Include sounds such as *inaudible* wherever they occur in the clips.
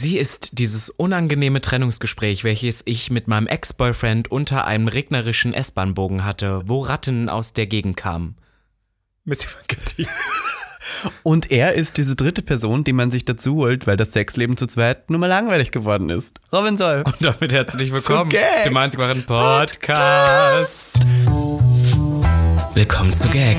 Sie ist dieses unangenehme Trennungsgespräch, welches ich mit meinem Ex-Boyfriend unter einem regnerischen S-Bahn-Bogen hatte, wo Ratten aus der Gegend kamen. Miss Ivanka Und er ist diese dritte Person, die man sich dazu holt, weil das Sexleben zu zweit nur mal langweilig geworden ist. Robin Solf. Und damit herzlich willkommen Gag. zum einzig wahren Podcast. Willkommen zu Gag.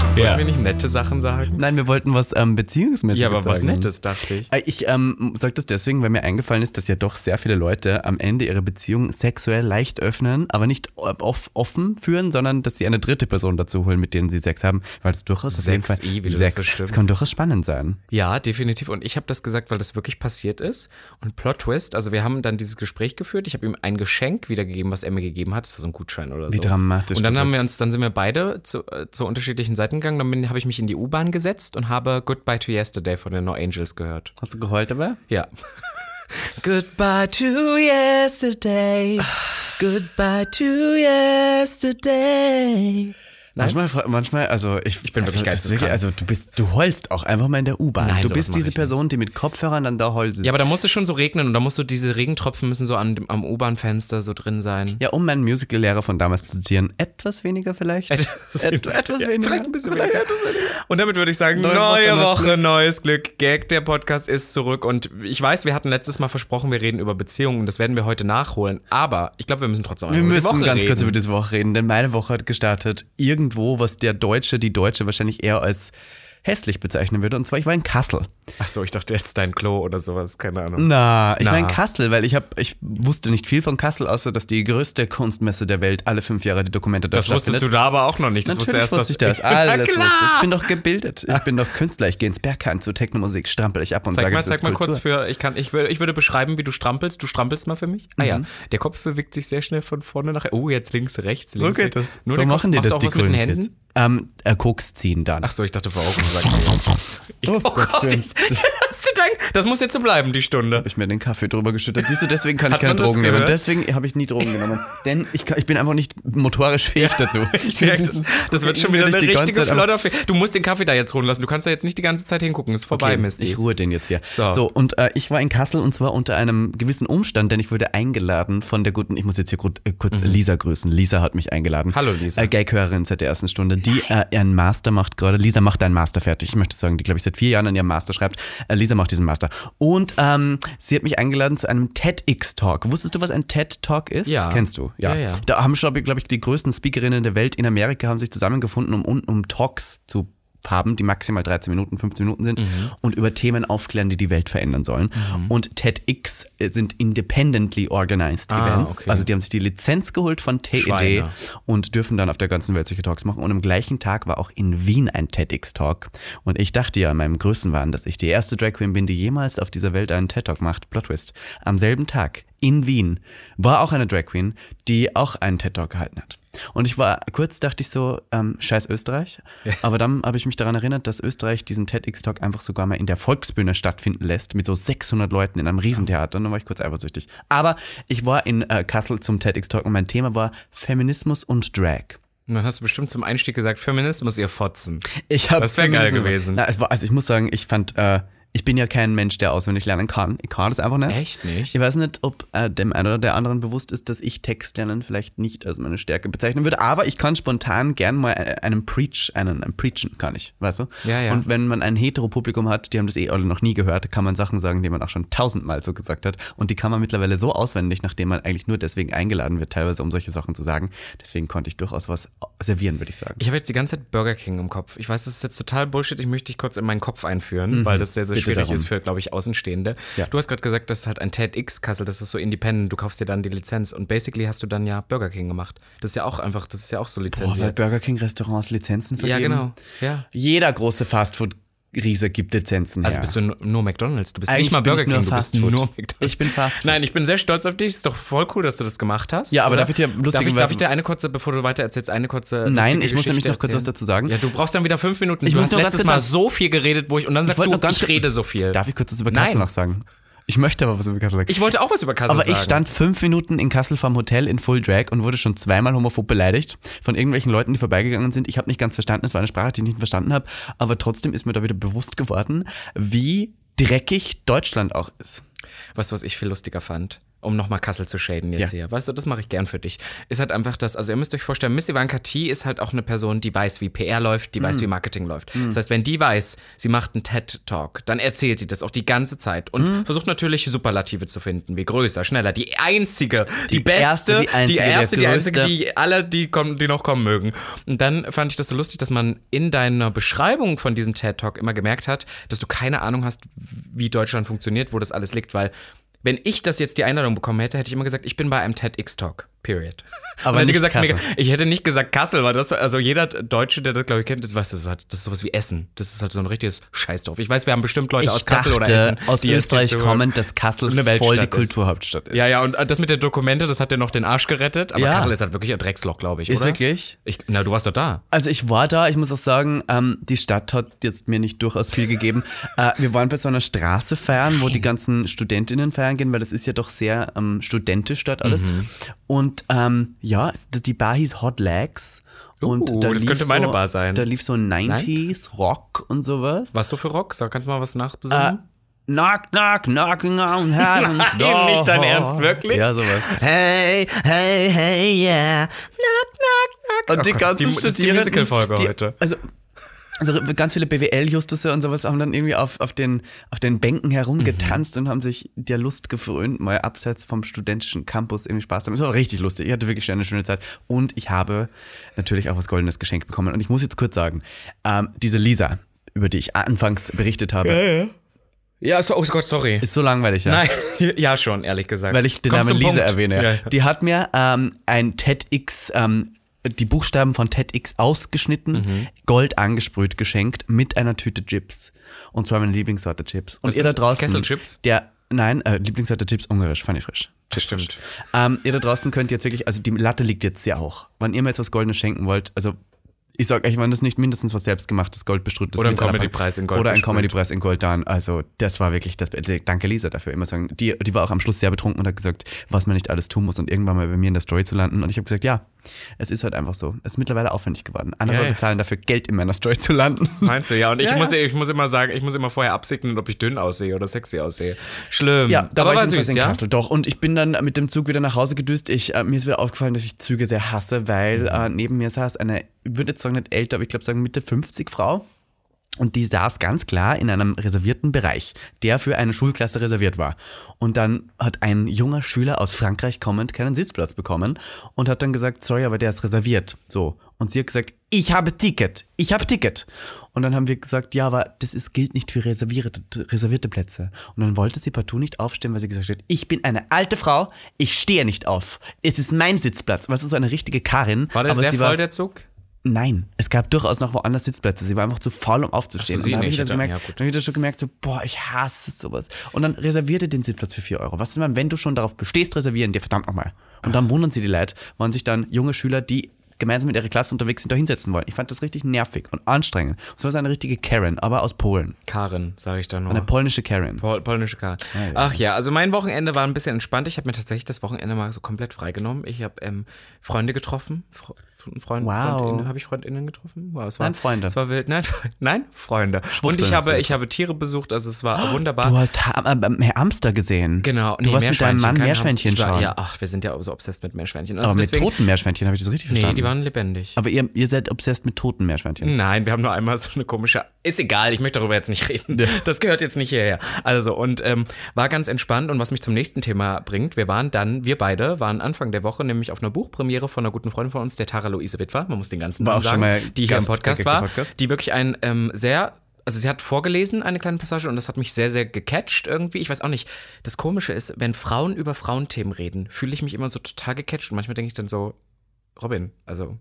Ja. Wollen wir nicht nette Sachen sagen? Nein, wir wollten was ähm, Beziehungsmäßiges Ja, aber was sagen. Nettes, dachte ich. Äh, Ich ähm, sage das deswegen, weil mir eingefallen ist, dass ja doch sehr viele Leute am Ende ihre Beziehung sexuell leicht öffnen, aber nicht off offen führen, sondern dass sie eine dritte Person dazu holen, mit denen sie Sex haben, weil das durchaus auf jeden Sex, Fall eh, wie du das Sex, so stimmt. das kann durchaus spannend sein. Ja, definitiv. Und ich habe das gesagt, weil das wirklich passiert ist. Und Plot Twist, also wir haben dann dieses Gespräch geführt. Ich habe ihm ein Geschenk wiedergegeben, was er mir gegeben hat. Das war so ein Gutschein oder so. Wie dramatisch Und dann haben wir uns, dann sind wir beide zu, äh, zu unterschiedlichen Seiten gegangen. Dann habe ich mich in die U-Bahn gesetzt und habe Goodbye to Yesterday von den No Angels gehört. Hast du geheult dabei? Ja. *laughs* Goodbye to yesterday. Goodbye to yesterday. Manchmal, fra- manchmal, also ich, Ich bin also, wirklich geisteskrank. also du bist, du heulst auch einfach mal in der U-Bahn. Nein, Du bist diese Person, die mit Kopfhörern dann da heult. Ja, aber da muss es schon so regnen und da musst du diese Regentropfen müssen so an, am U-Bahn-Fenster so drin sein. Ja, um meinen Musical-Lehrer von damals zu zitieren, etwas weniger vielleicht. Et, *laughs* etwas Ja, weniger. Vielleicht ein bisschen Vielleicht weniger. etwas. Und damit würde ich sagen, Neue neue, Woche, Woche, neues Glück. Gag, der Podcast ist zurück. Und ich weiß, wir hatten letztes Mal versprochen, wir reden über Beziehungen und das werden wir heute nachholen. Aber ich glaube, wir müssen trotzdem Wir über die müssen ganz reden. kurz über diese Woche reden, denn meine Woche hat gestartet irgendwo, was der Deutsche, die Deutsche wahrscheinlich eher als hässlich bezeichnen würde. Und zwar, ich war in Kassel. Ach so, ich dachte jetzt dein Klo oder sowas, keine Ahnung. Na, ich war in Kassel, weil ich hab, ich wusste nicht viel von Kassel, außer dass die größte Kunstmesse der Welt alle fünf Jahre die Dokumente dort Das wusstest du da aber auch noch nicht. Das Natürlich wusste wusste ich erst das. *laughs* Alles wusste ich. Ich bin doch gebildet. Ich *laughs* bin doch Künstler. Ich gehe ins Berghain zu Technomusik, strampel ich ab und Zeig sage, mal, das zeig mal Kultur. kurz für, ich kann, ich würde, ich würde beschreiben, wie du strampelst. Du strampelst mal für mich. Ah ja, der Kopf bewegt sich sehr schnell von vorne nach. Oh, jetzt links, rechts, links. So geht das. Nur so machen die das, die mit den Händen? Kids. Ähm, äh, Koks ziehen dann. Ach so, ich dachte vor Augen sagst du. *laughs* Oh, Oh Gott, ich, *laughs* hast du Dank. Das muss jetzt so bleiben, die Stunde. habe ich mir den Kaffee drüber geschüttet. Siehst du, deswegen kann ich Hat keine man das Drogen nehmen. gehört? Deswegen habe ich nie Drogen genommen. Denn ich, ich bin einfach nicht motorisch fähig dazu. *laughs* Ich merke, das, das wird schon wieder eine ich richtige Flotter. Du musst den Kaffee da jetzt ruhen lassen. Du kannst da jetzt nicht die ganze Zeit hingucken. Ist vorbei, Okay, Misty. ich ruhe den jetzt hier. So. So, und äh, ich war in Kassel und zwar unter einem gewissen Umstand, denn ich wurde eingeladen von der guten, ich muss jetzt hier äh, kurz Lisa grüßen. Lisa hat mich eingeladen. Mhm. Hallo, Lisa. Äh, Gag-Hörerin seit der ersten Stunde, die äh, ihren Master macht gerade. Lisa macht einen Master fertig. Ich möchte sagen, die, glaube ich, seit vier Jahren an ihrem Master schreibt. Äh, Lisa macht diesen Master. Und ähm, sie hat mich eingeladen zu einem TEDx-Talk. Wusstest du, was ein TED-Talk ist? Ja. Kennst du? Ja, ja. Da haben glaube ich, die größten Speakerinnen der Welt in Amerika haben sich zusammengefunden, um, um Talks zu haben, die maximal 13 Minuten, 15 Minuten sind Mhm. und über Themen aufklären, die die Welt verändern sollen. Und TEDx sind independently organized Ah, Events. okay. Also die haben sich die Lizenz geholt von TED Schweine. und dürfen dann auf der ganzen Welt solche Talks machen. Und am gleichen Tag war auch in Wien ein TEDx-Talk. Und ich dachte ja in meinem Größenwahn, dass ich die erste Drag Queen bin, die jemals auf dieser Welt einen TED-Talk macht. Plot Twist. Am selben Tag in Wien war auch eine Drag Queen, die auch einen TED-Talk gehalten hat. Und ich war, kurz dachte ich so, ähm, scheiß Österreich. Aber dann habe ich mich daran erinnert, dass Österreich diesen TEDx-Talk einfach sogar mal in der Volksbühne stattfinden lässt, mit so 600 Leuten in einem Riesentheater. Und dann war ich kurz eifersüchtig. Aber ich war in äh, Kassel zum TEDx-Talk und mein Thema war Feminismus und Drag. Und dann hast du bestimmt zum Einstieg gesagt, Feminismus, ihr Fotzen. Ich hab Das wär geil gewesen. Na, war, also ich muss sagen, ich fand, äh, ich bin ja kein Mensch, der auswendig lernen kann. Ich kann das einfach nicht. Echt nicht? Ich weiß nicht, ob äh, dem einen oder der anderen bewusst ist, dass ich Textlernen vielleicht nicht als meine Stärke bezeichnen würde, aber ich kann spontan gern mal äh, einen Preach, einen, einen Preachen kann ich, weißt du? Ja, ja. Und wenn man ein Hetero-Publikum hat, die haben das eh alle noch nie gehört, kann man Sachen sagen, die man auch schon tausendmal so gesagt hat. Und die kann man mittlerweile so auswendig, nachdem man eigentlich nur deswegen eingeladen wird, teilweise um solche Sachen zu sagen. Deswegen konnte ich durchaus was servieren, würde ich sagen. Ich habe jetzt die ganze Zeit Burger King im Kopf. Ich weiß, das ist jetzt total Bullshit. Ich möchte dich kurz in meinen Kopf einführen, weil das sehr, sehr Mhm. Schwierig darum. ist für, glaube ich, Außenstehende. Ja. Du hast gerade gesagt, das ist halt ein TEDx Kassel, das ist so independent. Du kaufst dir dann die Lizenz und basically hast du dann ja Burger King gemacht. Das ist ja auch einfach, das ist ja auch so Boah, weil lizenziert. Burger King Restaurants Lizenzen ja, vergeben. genau. Ja. Jeder große Fastfood Riese gibt Lizenzen Also her. bist du nur- McDonalds. Du bist Eigentlich nicht mal Burger ich nur King, du bist Food. nur McDonalds. Ich bin Fast Food. Nein, ich bin sehr stolz auf dich. Ist doch voll cool, dass du das gemacht hast. Ja, aber oder? darf ich dir darf ich, darf ich dir eine kurze, bevor du weiter erzählst, eine kurze Nein, lustige ich muss nämlich noch kurz was dazu sagen. Ja, du brauchst dann wieder fünf Minuten. Ich du muss hast nur ganz letztes Mal so viel geredet, wo ich und dann sagst wollte du, ich rede so viel. Darf ich kurz was über. Kassel noch sagen? Ich möchte aber was über Kassel sagen. Ich wollte auch was über Kassel aber sagen. ich stand fünf Minuten in Kassel vorm Hotel in Full Drag und wurde schon zweimal homophob beleidigt von irgendwelchen Leuten, die vorbeigegangen sind. Ich habe nicht ganz verstanden, es war eine Sprache, die ich nicht verstanden habe, aber trotzdem ist mir da wieder bewusst geworden, wie dreckig Deutschland auch ist. Du, was ich viel lustiger fand? Um nochmal Kassel zu shaden jetzt Ja. hier. Weißt du, das mache ich gern für dich. Ist halt einfach das, also ihr müsst euch vorstellen, Miss Ivanka T ist halt auch eine Person, die weiß, wie PR läuft, die weiß, Mhm. wie Marketing läuft. Das heißt, wenn die weiß, sie macht einen TED-Talk, dann erzählt sie das auch die ganze Zeit und Mhm. versucht natürlich Superlative zu finden, wie größer, schneller, die einzige, die, Die beste, erste, die einzige, die erste, die einzige, die alle, die, kommen, die noch kommen mögen. Und dann fand ich das so lustig, dass man in deiner Beschreibung von diesem TED-Talk immer gemerkt hat, dass du keine Ahnung hast, wie Deutschland funktioniert, wo das alles liegt, weil wenn ich das jetzt die Einladung bekommen hätte, hätte ich immer gesagt, ich bin bei einem TEDx-Talk. Period. *laughs* Aber hätte nicht gesagt, Kassel. ich hätte nicht gesagt Kassel, weil das, also jeder Deutsche, der das, glaube ich, kennt, das weiß, das ist, halt, das ist sowas wie Essen. Das ist halt so ein richtiges Scheißdorf. Ich weiß, wir haben bestimmt Leute aus Kassel oder Essen. aus die Österreich kommend, dass Kassel Eine voll die Weltstadt ist. Kulturhauptstadt ist. Ja, ja, und das mit der Dokumente, das hat dir noch den Arsch gerettet. Aber Ja. Kassel ist halt wirklich ein Drecksloch, glaube ich, Ist oder? wirklich? Ich, na, du warst doch da. Also ich war da, ich muss auch sagen, ähm, die Stadt hat jetzt mir nicht durchaus viel gegeben. *laughs* äh, wir waren bei so einer Straße feiern, wo die ganzen Studentinnen feiern gehen, weil das ist ja doch sehr ähm, studentisch dort alles. Mhm. Und ähm, ja, die Bar hieß Hot Legs. Und Uh, da das lief könnte meine so, Bar sein. Da lief so 90s Rock und sowas. Was so für Rock? Sag, kannst du mal was nachbesungen? Knock, knock, knocking on heaven's *laughs* door. nicht dein Ernst, wirklich? Ja, sowas. Hey, hey, hey, yeah. Knock, knock, knock. Und die oh Gott, ganzen die, ist die Studierenden, Musical-Folge die- heute. Also, also ganz viele BWL-Justusse und sowas haben dann irgendwie auf, auf, den, auf den Bänken herumgetanzt und haben sich der Lust gefrönt, mal abseits vom studentischen Campus irgendwie Spaß zu haben. Es war richtig lustig. Ich hatte wirklich eine schöne Zeit. Und ich habe natürlich auch was Goldenes geschenkt bekommen. Und ich muss jetzt kurz sagen, ähm, diese Lisa, über die ich anfangs berichtet habe, Ja, so, oh Gott, sorry. ist so langweilig, ja. Nein, *laughs* ja schon, ehrlich gesagt. weil ich den Namen Lisa Punkt. erwähne. Ja, ja. Die hat mir ähm, ein TEDx, ähm, die Buchstaben von TEDx ausgeschnitten, Mhm. Gold angesprüht, geschenkt mit einer Tüte Chips. Und zwar meine Lieblingssorte Chips. Und Was ihr da draußen. Kesselchips? Der, nein, äh, Lieblingssorte Chips, ungarisch, fand ich frisch. Das stimmt. Ähm, ihr da draußen könnt jetzt wirklich, also die Latte liegt jetzt sehr hoch. Wenn ihr mir jetzt was Goldenes schenken wollt, also ich sag euch, wenn das nicht mindestens was selbstgemachtes, goldbestrühtes Oder ein Comedy-Preis in Gold Oder ein. Comedy-Preis in Gold dann. Also das war wirklich das. Danke Lisa dafür. Immer sagen, die, die war auch am Schluss sehr betrunken und hat gesagt, was man nicht alles tun muss und irgendwann mal bei mir in der Story zu landen. Und ich habe gesagt, ja, es ist halt einfach so. Es ist mittlerweile aufwendig geworden. Andere Ja, ja. bezahlen dafür Geld in meiner Story zu landen. Meinst du, ja. Und ich, Ja, muss, ich muss immer sagen, ich muss immer vorher absegnen, ob ich dünn aussehe oder sexy aussehe. Schlimm. Ja, da aber war ich süß, in ja? Kassel. Doch, und ich bin dann mit dem Zug wieder nach Hause gedüst. Ich, äh, mir ist wieder aufgefallen, dass ich Züge sehr hasse, weil äh, neben mir saß eine, würde jetzt sagen nicht älter, aber ich glaube sagen Mitte 50 Frau. Und die saß ganz klar in einem reservierten Bereich, der für eine Schulklasse reserviert war. Und dann hat ein junger Schüler aus Frankreich kommend keinen Sitzplatz bekommen und hat dann gesagt, sorry, aber der ist reserviert. So. Und sie hat gesagt, ich habe Ticket, ich habe Ticket. Und dann haben wir gesagt, ja, aber das ist, gilt nicht für reservierte, reservierte Plätze. Und dann wollte sie partout nicht aufstehen, weil sie gesagt hat, ich bin eine alte Frau, ich stehe nicht auf. Es ist mein Sitzplatz. Was ist so eine richtige Karin? War der aber sehr voll, war, der Zug? Nein, es gab durchaus noch woanders Sitzplätze. Sie war einfach zu faul, um aufzustehen. So, und dann habe ich, das Ja, gemerkt, ja, dann hab ich das schon gemerkt, so, boah, ich hasse sowas. Und dann reservierte den Sitzplatz für 4 Euro. Was ist man, wenn du schon darauf bestehst, reservieren dir verdammt nochmal. Und dann wundern sie die Leute, wann sich dann junge Schüler, die gemeinsam mit ihrer Klasse unterwegs sind, da hinsetzen wollen. Ich fand das richtig nervig und anstrengend. Und so eine richtige Karen, aber aus Polen. Karin, sage ich da nur. Eine polnische Karen. Pol polnische Karin. Ach ja, also mein Wochenende war ein bisschen entspannt. Ich habe mir tatsächlich das Wochenende mal so komplett freigenommen. Ich habe ähm, Freunde getroffen. Fre Freund, Wow. Freundinnen, habe ich Freundinnen getroffen? Wow, es war, Nein, Freunde. Es war wild. Nein, *laughs* nein Freunde. Und ich habe, ich habe Tiere besucht, also es war wunderbar. Du hast ha äh, Herr Amster gesehen. Genau. Du warst mit deinem Mann Meerschweinchen Hamster. Schauen. Ja, ach, wir sind ja so obsessed mit Meerschweinchen. aber Also mit deswegen, toten Meerschweinchen habe ich das richtig Nee, verstanden. die waren lebendig. aber ihr, ihr seid obsessed mit toten Meerschweinchen. Nein, wir haben nur einmal so eine komische. Ist egal, ich möchte darüber jetzt nicht reden. Das gehört jetzt nicht hierher. Also, und ähm, war ganz entspannt. Und was mich zum nächsten Thema bringt, wir waren dann, wir beide waren Anfang der Woche nämlich auf einer Buchpremiere von einer guten Freundin von uns, der Tara Luise Witwer. Man muss den ganzen War Namen sagen, mal die hier im Podcast war, Podcast. die wirklich ein ähm, sehr. Also sie hat vorgelesen, eine kleine Passage, und das hat mich sehr, sehr gecatcht irgendwie. Ich weiß auch nicht. Das Komische ist, wenn Frauen über Frauenthemen reden, fühle ich mich immer so total gecatcht. Und manchmal denke ich dann so, Robin, also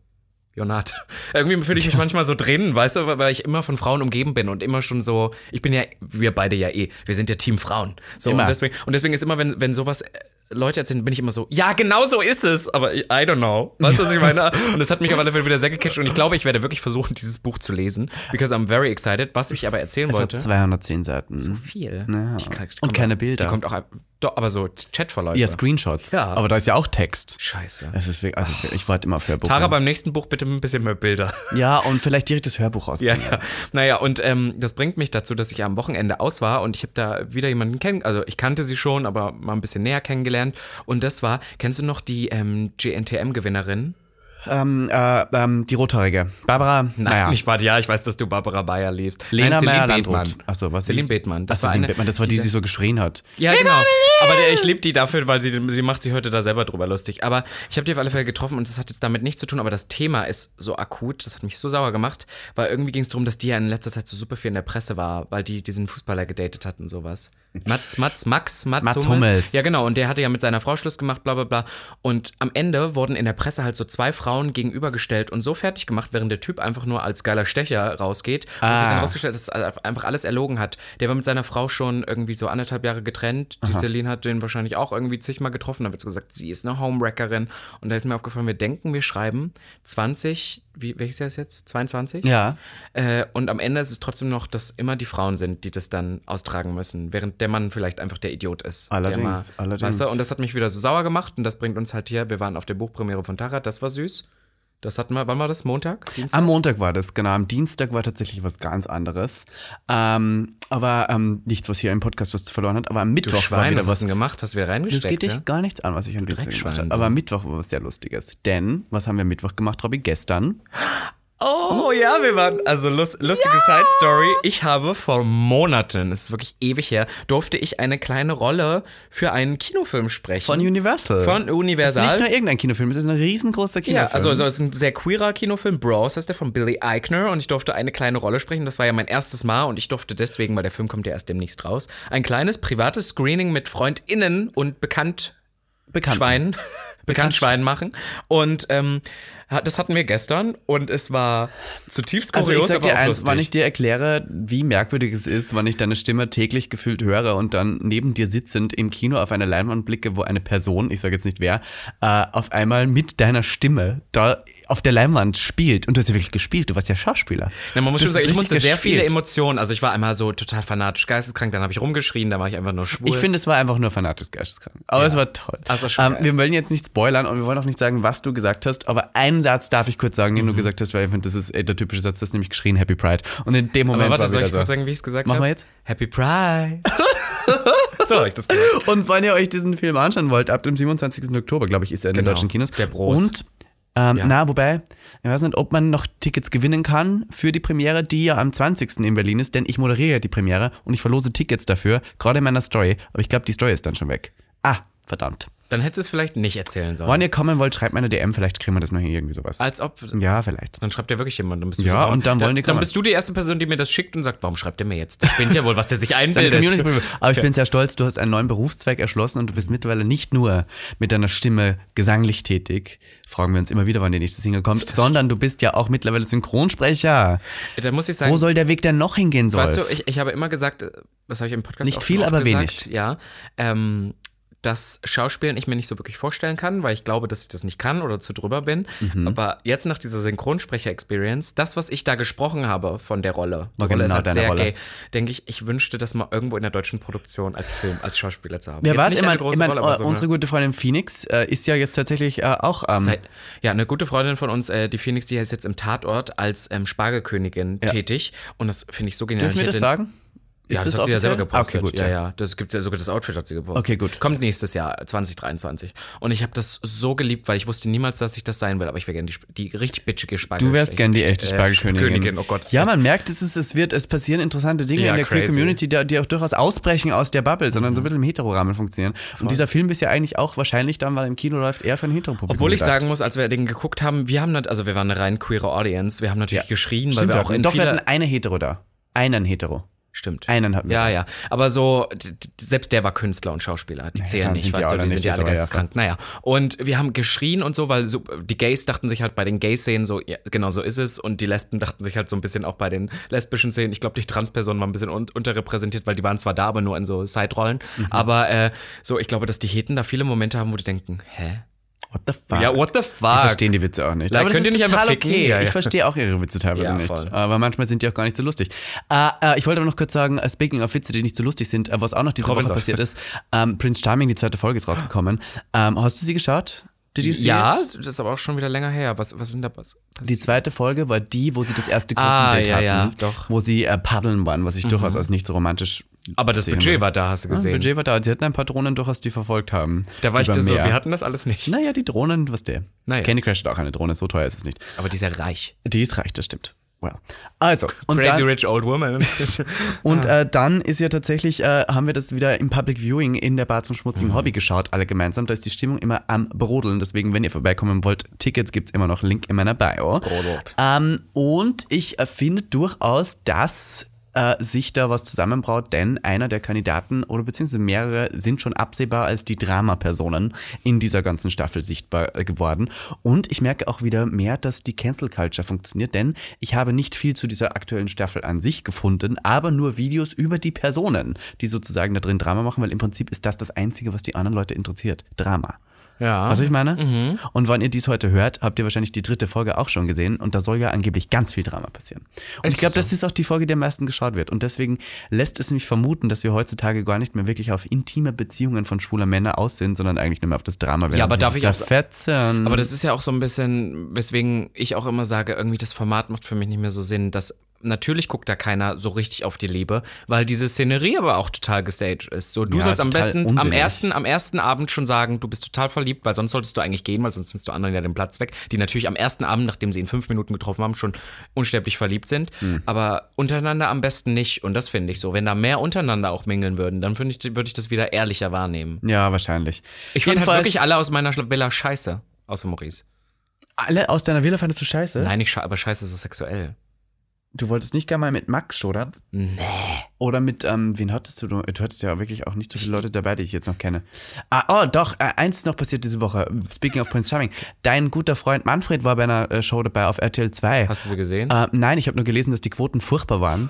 Jonat. *laughs* Irgendwie fühle ich mich manchmal so drin, weißt du, weil ich immer von Frauen umgeben bin und immer schon so, ich bin ja, wir beide ja eh, wir sind ja Team Frauen. So. Und deswegen, und deswegen ist immer, wenn, wenn sowas Leute erzählen, bin ich immer so, ja, genau so ist es, aber I don't know. Weißt du, was ich meine? *laughs* Und das hat mich auf alle Fälle wieder sehr gecatcht und ich glaube, ich werde wirklich versuchen, dieses Buch zu lesen, because I'm very excited. Was ich aber erzählen Es wollte. hat 210 Seiten. viel. Ja. Die die Und keine Bilder. Die kommt auch, doch, aber so Chatverläufe. ja, Screenshots. Ja. Aber da ist ja auch Text. Scheiße. Es ist wirklich, also ich warte immer auf Hörbuch. Tara, beim nächsten Buch bitte ein bisschen mehr Bilder. *laughs* ja, und vielleicht direkt das Hörbuch Ja, rausbringen. ja. Naja, und ähm, das bringt mich dazu, dass ich am Wochenende aus war und ich habe da wieder jemanden kennen, also ich kannte sie schon, aber mal ein bisschen näher kennengelernt. Und das war, kennst du noch die ähm, GNTM-Gewinnerin? Ähm, äh, ähm, die Rothaarige. Barbara, Nein, naja. nicht Bad, ja, ich weiß, dass du Barbara Bayer liebst. Lena Celine Meyer Bethmann. Landrut. Achso, was Celine ist- Bethmann. Das Ach, war Celine eine, Bethmann, das war die, die so geschrien hat. Ja, genau. Aber der, ich liebe die dafür, weil sie, sie macht sich heute da selber drüber lustig. Aber ich habe die auf alle Fälle getroffen und das hat jetzt damit nichts zu tun, aber das Thema ist so akut, das hat mich so sauer gemacht, weil irgendwie ging es darum, dass die ja in letzter Zeit so super viel in der Presse war, weil die diesen Fußballer gedatet hat und sowas. Mats, Mats, Max, Mats, Mats Hummels. Hummels. Ja, genau. Und der hatte ja mit seiner Frau Schluss gemacht, bla bla bla. Und am Ende wurden in der Presse halt so zwei Frauen gegenübergestellt und so fertig gemacht, während der Typ einfach nur als geiler Stecher rausgeht. Und sich dann Ah. rausgestellt, dass er einfach alles erlogen hat. Der war mit seiner Frau schon irgendwie so anderthalb Jahre getrennt. Die Celine hat den wahrscheinlich auch irgendwie zigmal getroffen. Da wird so gesagt, sie ist eine Homewreckerin. Und da ist mir aufgefallen, wir denken, wir schreiben 20, wie, welches Jahr ist jetzt? 22? Ja. Äh, und am Ende ist es trotzdem noch, dass immer die Frauen sind, die das dann austragen müssen, während der Mann vielleicht einfach der Idiot ist. Allerdings, mal, allerdings. Weißt du? Und das hat mich wieder so sauer gemacht und das bringt uns halt hier, wir waren auf der Buchpremiere von Tara, das war süß. Das hatten wir, wann war das? Montag? Dienstag? Am Montag war das, genau. Am Dienstag war tatsächlich was ganz anderes. Ähm, aber ähm, nichts, was hier im Podcast was verloren hat. Aber am du Mittwoch war Schwein, wieder was was. du gemacht? Hast du wieder Das reingesteckt? geht dich ja? gar nichts an, was ich an Witze gemacht habe. du. Aber am Mittwoch war was sehr Lustiges. Denn, was haben wir am Mittwoch gemacht, Robby? Gestern. Oh ja, wir waren, also lust, lustige Side Story. Ich habe vor Monaten, das ist wirklich ewig her, durfte ich eine kleine Rolle für einen Kinofilm sprechen. Von Universal. Von Das Universal. ist nicht nur irgendein Kinofilm, es ist ein riesengroßer Kinofilm. Ja, also, also es ist ein sehr queerer Kinofilm. Bros heißt der von Billy Eichner und ich durfte eine kleine Rolle sprechen. Das war ja mein erstes Mal und ich durfte deswegen, weil der Film kommt ja erst demnächst raus, ein kleines privates Screening mit FreundInnen und bekannt *laughs* bekannt. Schwein, bekannt Schwein machen. Und ähm, das hatten wir gestern und es war zutiefst Also kurios, ich sag aber dir eins, lustig. wann ich dir erkläre, wie merkwürdig es ist, wann ich deine Stimme täglich gefühlt höre und dann neben dir sitzend im Kino auf eine Leinwand blicke, wo eine Person, ich sage jetzt nicht wer, äh, auf einmal mit deiner Stimme da auf der Leinwand spielt. Und du hast ja wirklich gespielt, du warst ja Schauspieler. Ja, man muss schon sagen, ich musste sehr viele. Emotionen. Also ich war einmal so total fanatisch geisteskrank, dann habe ich rumgeschrien, dann war ich einfach nur schwul. Ich finde, es war einfach nur fanatisch geisteskrank. Aber es war toll. Schon ähm, wir wollen jetzt nicht spoilern und wir wollen auch nicht sagen, was du gesagt hast, aber einen Satz darf ich kurz sagen, Mhm. den du gesagt hast, weil ich finde, das ist äh, der typische Satz, das ist nämlich geschrien Happy Pride. Und in dem Moment aber warte, war soll ich so. kurz sagen, wie ich es gesagt Machen habe? wir jetzt? Happy Pride. *laughs* so habe ich das gesagt. Und wenn ihr euch diesen Film anschauen wollt, ab dem 27. Oktober, glaube ich, ist er in Genau, den deutschen Kinos. der Bros. Und ähm, Ja. na, wobei, ich weiß nicht, ob man noch Tickets gewinnen kann für die Premiere, die ja am 20. in Berlin ist, denn ich moderiere ja die Premiere und ich verlose Tickets dafür, gerade in meiner Story. Aber ich glaube, die Story ist dann schon weg. Ah, verdammt. Dann hättest du es vielleicht nicht erzählen sollen. Wenn ihr kommen wollt, schreibt mir eine DM, vielleicht kriegen wir das noch irgendwie sowas. Als ob. Ja, vielleicht. Dann schreibt ja wirklich jemand. Dann bist du Ja, so, und dann wollen die Dann bist du die erste Person, die mir das schickt und sagt, warum schreibt der mir jetzt? Das spinnt ja wohl, was der sich *laughs* einbildet. Aber ich *laughs* bin sehr stolz, du hast einen neuen Berufszweig erschlossen und du bist mittlerweile nicht nur mit deiner Stimme gesanglich tätig, fragen wir uns immer wieder, wann die nächste Single kommt, sondern du bist ja auch mittlerweile Synchronsprecher. Da muss ich sagen, Wo soll der Weg denn noch hingehen soll? weißt du, ich, ich habe immer gesagt, äh, das habe ich im Podcast Nicht viel, aber gesagt, wenig. Ja, ähm, dass Schauspielen ich mir nicht so wirklich vorstellen kann, weil ich glaube, dass ich das nicht kann oder zu drüber bin. Mhm. Aber jetzt nach dieser Synchronsprecher-Experience, das, was ich da gesprochen habe von der Rolle, die War Rolle ist genau halt deine sehr Rolle. gay, denke ich, ich wünschte, das mal irgendwo in der deutschen Produktion als Film, als Schauspieler zu haben. Jetzt war es? meine, große mein, Rolle, aber äh, so unsere gute Freundin Phoenix äh, ist ja jetzt tatsächlich äh, auch ähm, Seit- ja, eine gute Freundin von uns, äh, die Phoenix, die ist jetzt im Tatort als ähm, Spargelkönigin tätig. Und das finde ich so genial. Dürfen wir das sagen? Ja, Ist das, hat sie ja selber gepostet. Okay, gut. ja, ja, das gibt's ja sogar das Outfit hat sie gepostet. Okay, gut. Kommt nächstes Jahr 2023 und ich habe das so geliebt, weil ich wusste niemals, dass ich das sein will, aber ich wäre gerne die, die richtig bitchige Spargel. Du wärst gern die echte äh, Spargelkönigin. Königin, oh Gott. Ja, man merkt, es, ist, es wird, es passieren interessante Dinge Ja, in der Queer crazy. Mhm. Community, die, die auch durchaus ausbrechen aus der Bubble, sondern so ein bisschen im Heterorahmen funktionieren. Und dieser Film ist ja eigentlich auch wahrscheinlich dann, weil im Kino läuft, eher für ein Heteropublikum. Obwohl ich sagen muss, als wir den geguckt haben, wir haben also wir waren eine rein queere Audience, wir haben natürlich geschrien, Stimmt, weil wir auch in Doch, wir hatten eine Hetero da. Einen Hetero. Stimmt. Einen hatten wir. Ja, ja. Aber so, selbst der war Künstler und Schauspieler. Die zählen dann nicht, weißt du, die sind nicht ja alle geisteskrank. Naja. Und wir haben geschrien und so, weil so, die Gays dachten sich halt bei den Gay-Szenen so, ja, genau so ist es. Und die Lesben dachten sich halt so ein bisschen auch bei den lesbischen Szenen. Ich glaube, die Transpersonen waren ein bisschen un unterrepräsentiert, weil die waren zwar da, aber nur in so Side-Rollen. Mhm. Aber äh, so, ich glaube, dass die Heten da viele Momente haben, wo die denken, hä? What the fuck? Ja, what the fuck? Die verstehen die Witze auch nicht. Like, das könnt ist ihr nicht einfach total ficken? okay. Ja, ja. Ich verstehe auch ihre Witze teilweise Ja, nicht. voll. Aber manchmal sind die auch gar nicht so lustig. Äh, äh, ich wollte aber noch kurz sagen, äh, speaking of Witze, die nicht so lustig sind, äh, was auch noch diese Robin Woche passiert ist, ähm, Prince Charming, die zweite Folge ist rausgekommen. Ähm, hast du sie geschaut? Did you see Ja, it? das ist aber auch schon wieder länger her. Was, was ist denn da was? Die zweite Folge war die, wo sie das erste Ah, Gruppendate ja, hatten, ja, doch. wo sie äh, paddeln waren, was ich durchaus als nicht so romantisch Aber das Budget war da, hast du Ja, gesehen. Budget war da. Sie hatten ein paar Drohnen durchaus, die verfolgt haben. Da war ich das so, wir hatten das alles nicht. Naja, die Drohnen, was der? Naja. Candy Crush hat auch eine Drohne, so teuer ist es nicht. Aber die ist ja reich. Die ist reich, das stimmt. Well. Also, und Crazy dann, Rich Old Woman. *laughs* und äh, dann ist ja tatsächlich, äh, haben wir das wieder im Public Viewing in der Bar zum schmutzigen Hobby geschaut, alle gemeinsam. Da ist die Stimmung immer am Brodeln. Deswegen, wenn ihr vorbeikommen wollt, Tickets gibt's immer noch, Link in meiner Bio. Brodelt. Ähm, und ich äh, finde durchaus, dass äh, sich da was zusammenbraut, denn einer der Kandidaten oder beziehungsweise mehrere sind schon absehbar als die Drama-Personen in dieser ganzen Staffel sichtbar äh, geworden. Und ich merke auch wieder mehr, dass die Cancel Culture funktioniert, denn ich habe nicht viel zu dieser aktuellen Staffel an sich gefunden, aber nur Videos über die Personen, die sozusagen da drin Drama machen, weil im Prinzip ist das das Einzige, was die anderen Leute interessiert. Drama. Ja. Was ich meine? Und wenn ihr dies heute hört, habt ihr wahrscheinlich die dritte Folge auch schon gesehen und da soll ja angeblich ganz viel Drama passieren. Und ich Ist glaube, so? das ist auch die Folge, die am meisten geschaut wird. Und deswegen lässt es mich vermuten, dass wir heutzutage gar nicht mehr wirklich auf intime Beziehungen von schwuler Männer aus sind, sondern eigentlich nur mehr auf das Drama. Ja, aber darf ich auch- Fetzen. Aber das ist ja auch so ein bisschen, weswegen ich auch immer sage, irgendwie das Format macht für mich nicht mehr so Sinn, dass natürlich guckt da keiner so richtig auf die Liebe, weil diese Szenerie aber auch total gestaged ist. So, du Ja, sollst am besten am ersten, am ersten Abend schon sagen, du bist total verliebt, weil sonst solltest du eigentlich gehen, weil sonst nimmst du anderen ja den Platz weg, die natürlich am ersten Abend, nachdem sie in fünf Minuten getroffen haben, schon unsterblich verliebt sind. Hm. Aber untereinander am besten nicht. Und das finde ich so. Wenn da mehr untereinander auch mingeln würden, dann finde ich, würde ich das wieder ehrlicher wahrnehmen. ja, wahrscheinlich. Ich fand halt wirklich alle aus meiner Villa scheiße. Außer Maurice. alle aus deiner Villa fandest du scheiße? Nein, nicht sche aber scheiße so sexuell. Du wolltest nicht gerne mal mit Max, oder? Nee. Oder mit, ähm, wen hattest du? Du hattest ja wirklich auch nicht so viele Leute dabei, die ich jetzt noch kenne. Ah, oh, doch, äh, eins ist noch passiert diese Woche. Speaking of Prince Charming. Dein guter Freund Manfred war bei einer äh, Show dabei auf RTL 2. Hast du sie gesehen? Äh, nein, ich habe nur gelesen, dass die Quoten furchtbar waren.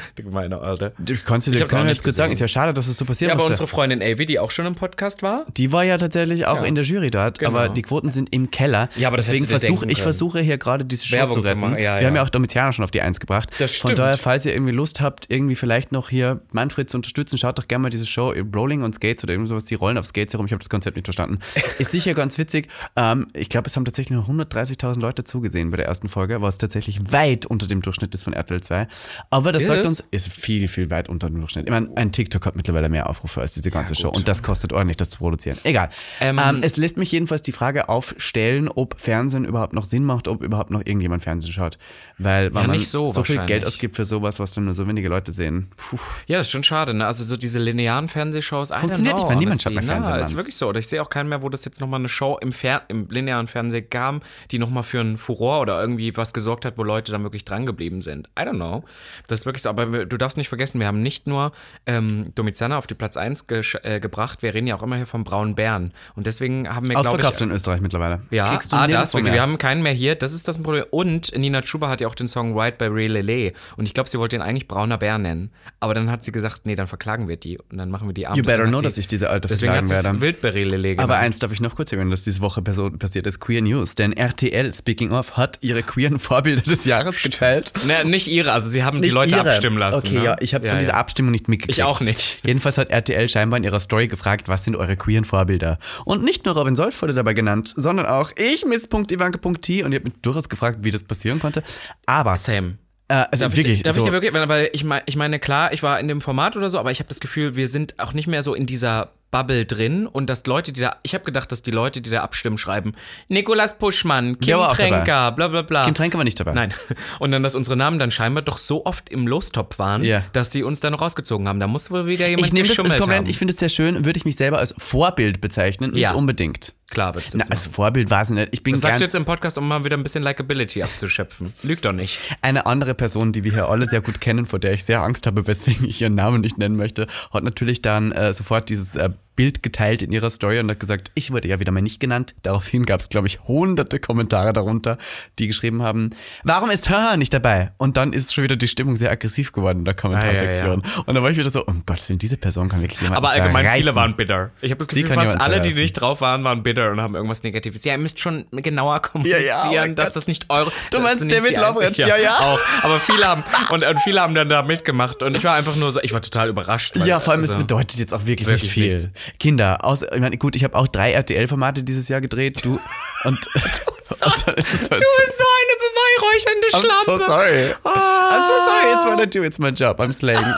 *laughs* Du gemeine Alter. Du kannst Ich dir hab's kann auch ich nicht jetzt kurz sagen, ist ja schade, dass es so passiert Ja, aber musste. unsere Freundin Avi, die auch schon im Podcast war. Die war ja tatsächlich auch Ja. in der Jury dort, Genau. aber die Quoten sind im Keller. Ja, aber das Deswegen versuche ich versuche hier gerade diese Show Werbung zu zu retten. machen, ja, Wir haben ja auch Domitianer schon auf die Eins gebracht. Das Von stimmt. daher, falls ihr irgendwie Lust habt, irgendwie vielleicht noch hier Manfred zu unterstützen, schaut doch gerne mal diese Show Rolling on Skates oder irgend sowas, die rollen auf Skates herum. Ich habe das Konzept nicht verstanden. *laughs* Ist sicher ganz witzig. Ähm, ich glaube, es haben tatsächlich nur 130.000 Leute zugesehen bei der ersten Folge, was tatsächlich weit unter dem Durchschnitt ist von RTL 2. Aber das Ist sagt uns, ist viel, viel weit unter dem Durchschnitt. Ich meine, ein TikTok hat mittlerweile mehr Aufrufe als diese ganze Show und das kostet ordentlich, das zu produzieren. Egal. Ähm, Ähm, es lässt mich jedenfalls die Frage aufstellen, ob Fernsehen überhaupt noch Sinn macht, ob überhaupt noch irgendjemand Fernsehen schaut. Weil Ja, man nicht so so viel. Geld ausgibt für sowas, was dann nur so wenige Leute sehen. Puh. Ja, das ist schon schade, ne? Also so diese linearen Fernsehshows, Funktioniert nicht mehr. Niemand schaut mehr Fernsehen, Mann. ist wirklich so. Oder ich sehe auch keinen mehr, wo das jetzt nochmal eine Show im, Fer im linearen Fernsehen gab, die nochmal für einen Furor oder irgendwie was gesorgt hat, wo Leute dann wirklich dran geblieben sind. I don't know. Das ist wirklich so. Aber wir- du darfst nicht vergessen, wir haben nicht nur ähm, Domitiana auf die Platz 1 gesch- äh, gebracht, wir reden ja auch immer hier vom braunen Bären. Und deswegen haben wir, glaube Ausverkauft ich... in Österreich mittlerweile. Ja, Kriegst du ah, das, mehr. wir haben keinen mehr hier, das ist das Problem. Und Nina Chuba hat ja auch den Song Ride by Ray Lele. Und ich glaube, sie wollte ihn eigentlich Brauner Bär nennen. Aber dann hat sie gesagt, nee, dann verklagen wir die. Und dann machen wir die Arme. You better hat know, sie- dass ich diese alte Deswegen hat verklagen es werde. Wildberry Lele genannt. Aber eins darf ich noch kurz erwähnen, dass diese Woche passiert ist, Queer News. Denn RTL, speaking of, hat ihre queeren Vorbilder des Jahres geteilt. Na, nicht ihre, also sie haben die Nicht Leute ihre. abstimmen lassen. Okay, ne? ja, ich habe von dieser Abstimmung nicht mitgekriegt. Ich auch nicht. *laughs* Jedenfalls hat RTL scheinbar in ihrer Story gefragt, was sind eure queeren Vorbilder? Und nicht nur Robin Solf wurde dabei genannt, sondern auch ich, Miss.ivanke.t und ihr habt mich durchaus gefragt, wie das passieren konnte. Aber, Same. äh, also Darf, wirklich, ich, darf so, ich dir wirklich, weil ich meine, ich meine, klar, ich war in dem Format oder so, aber ich habe das Gefühl, wir sind auch nicht mehr so in dieser Bubble drin und dass Leute, die da, ich habe gedacht, dass die Leute, die da abstimmen, schreiben, Nikolas Puschmann, Kim. Tränker, bla bla bla. Kim Tränke war nicht dabei. Nein. Und dann, dass unsere Namen dann scheinbar doch so oft im Lostopf waren, Ja. dass sie uns dann rausgezogen haben. Da muss wohl wieder jemand Ich nehme das, komplett, haben. ich finde es sehr schön, würde ich mich selber als Vorbild bezeichnen, nicht Ja. unbedingt. Klar, Na, das als. Vorbild war es nicht. Ich bin Das sagst du jetzt im Podcast, um mal wieder ein bisschen Likability abzuschöpfen. Lüg doch nicht. eine andere Person, die wir hier alle sehr gut kennen, vor der ich sehr Angst habe, weswegen ich ihren Namen nicht nennen möchte, hat natürlich dann äh, sofort dieses äh, Bild geteilt in ihrer Story und hat gesagt, ich wurde ja wieder mal nicht genannt. Daraufhin gab es, glaube ich, hunderte Kommentare darunter, die geschrieben haben, warum ist Haha nicht dabei? Und dann ist schon wieder die Stimmung sehr aggressiv geworden in der Kommentarsektion. Und dann war ich wieder so, um Gottes Willen, diese Person kann wirklich jemanden Aber allgemein zerreißen. viele waren bitter. Ich habe das Gefühl, fast jemand alle, die nicht drauf waren, waren bitter und haben irgendwas Negatives. Ja, ihr müsst schon genauer kommunizieren, Ja, ja, oh dass Gott. das nicht eure. Du meinst David einzigen- ja, ja. *laughs* Auch. Aber viele haben und, und viele haben dann da mitgemacht und ich war einfach nur so, ich war total überrascht. weil- Ja, vor allem, es also- bedeutet jetzt auch wirklich, wirklich nicht viel. nichts. Kinder, aus, ich meine, gut, ich habe auch drei RTL-Formate dieses Jahr gedreht, du *laughs* und, *laughs* und dann ist es halt Du bist so eine beweihräuchernde so, I'm Schlampe. so sorry. I'm so sorry, it's what I do, it's my job, I'm slaying. *laughs*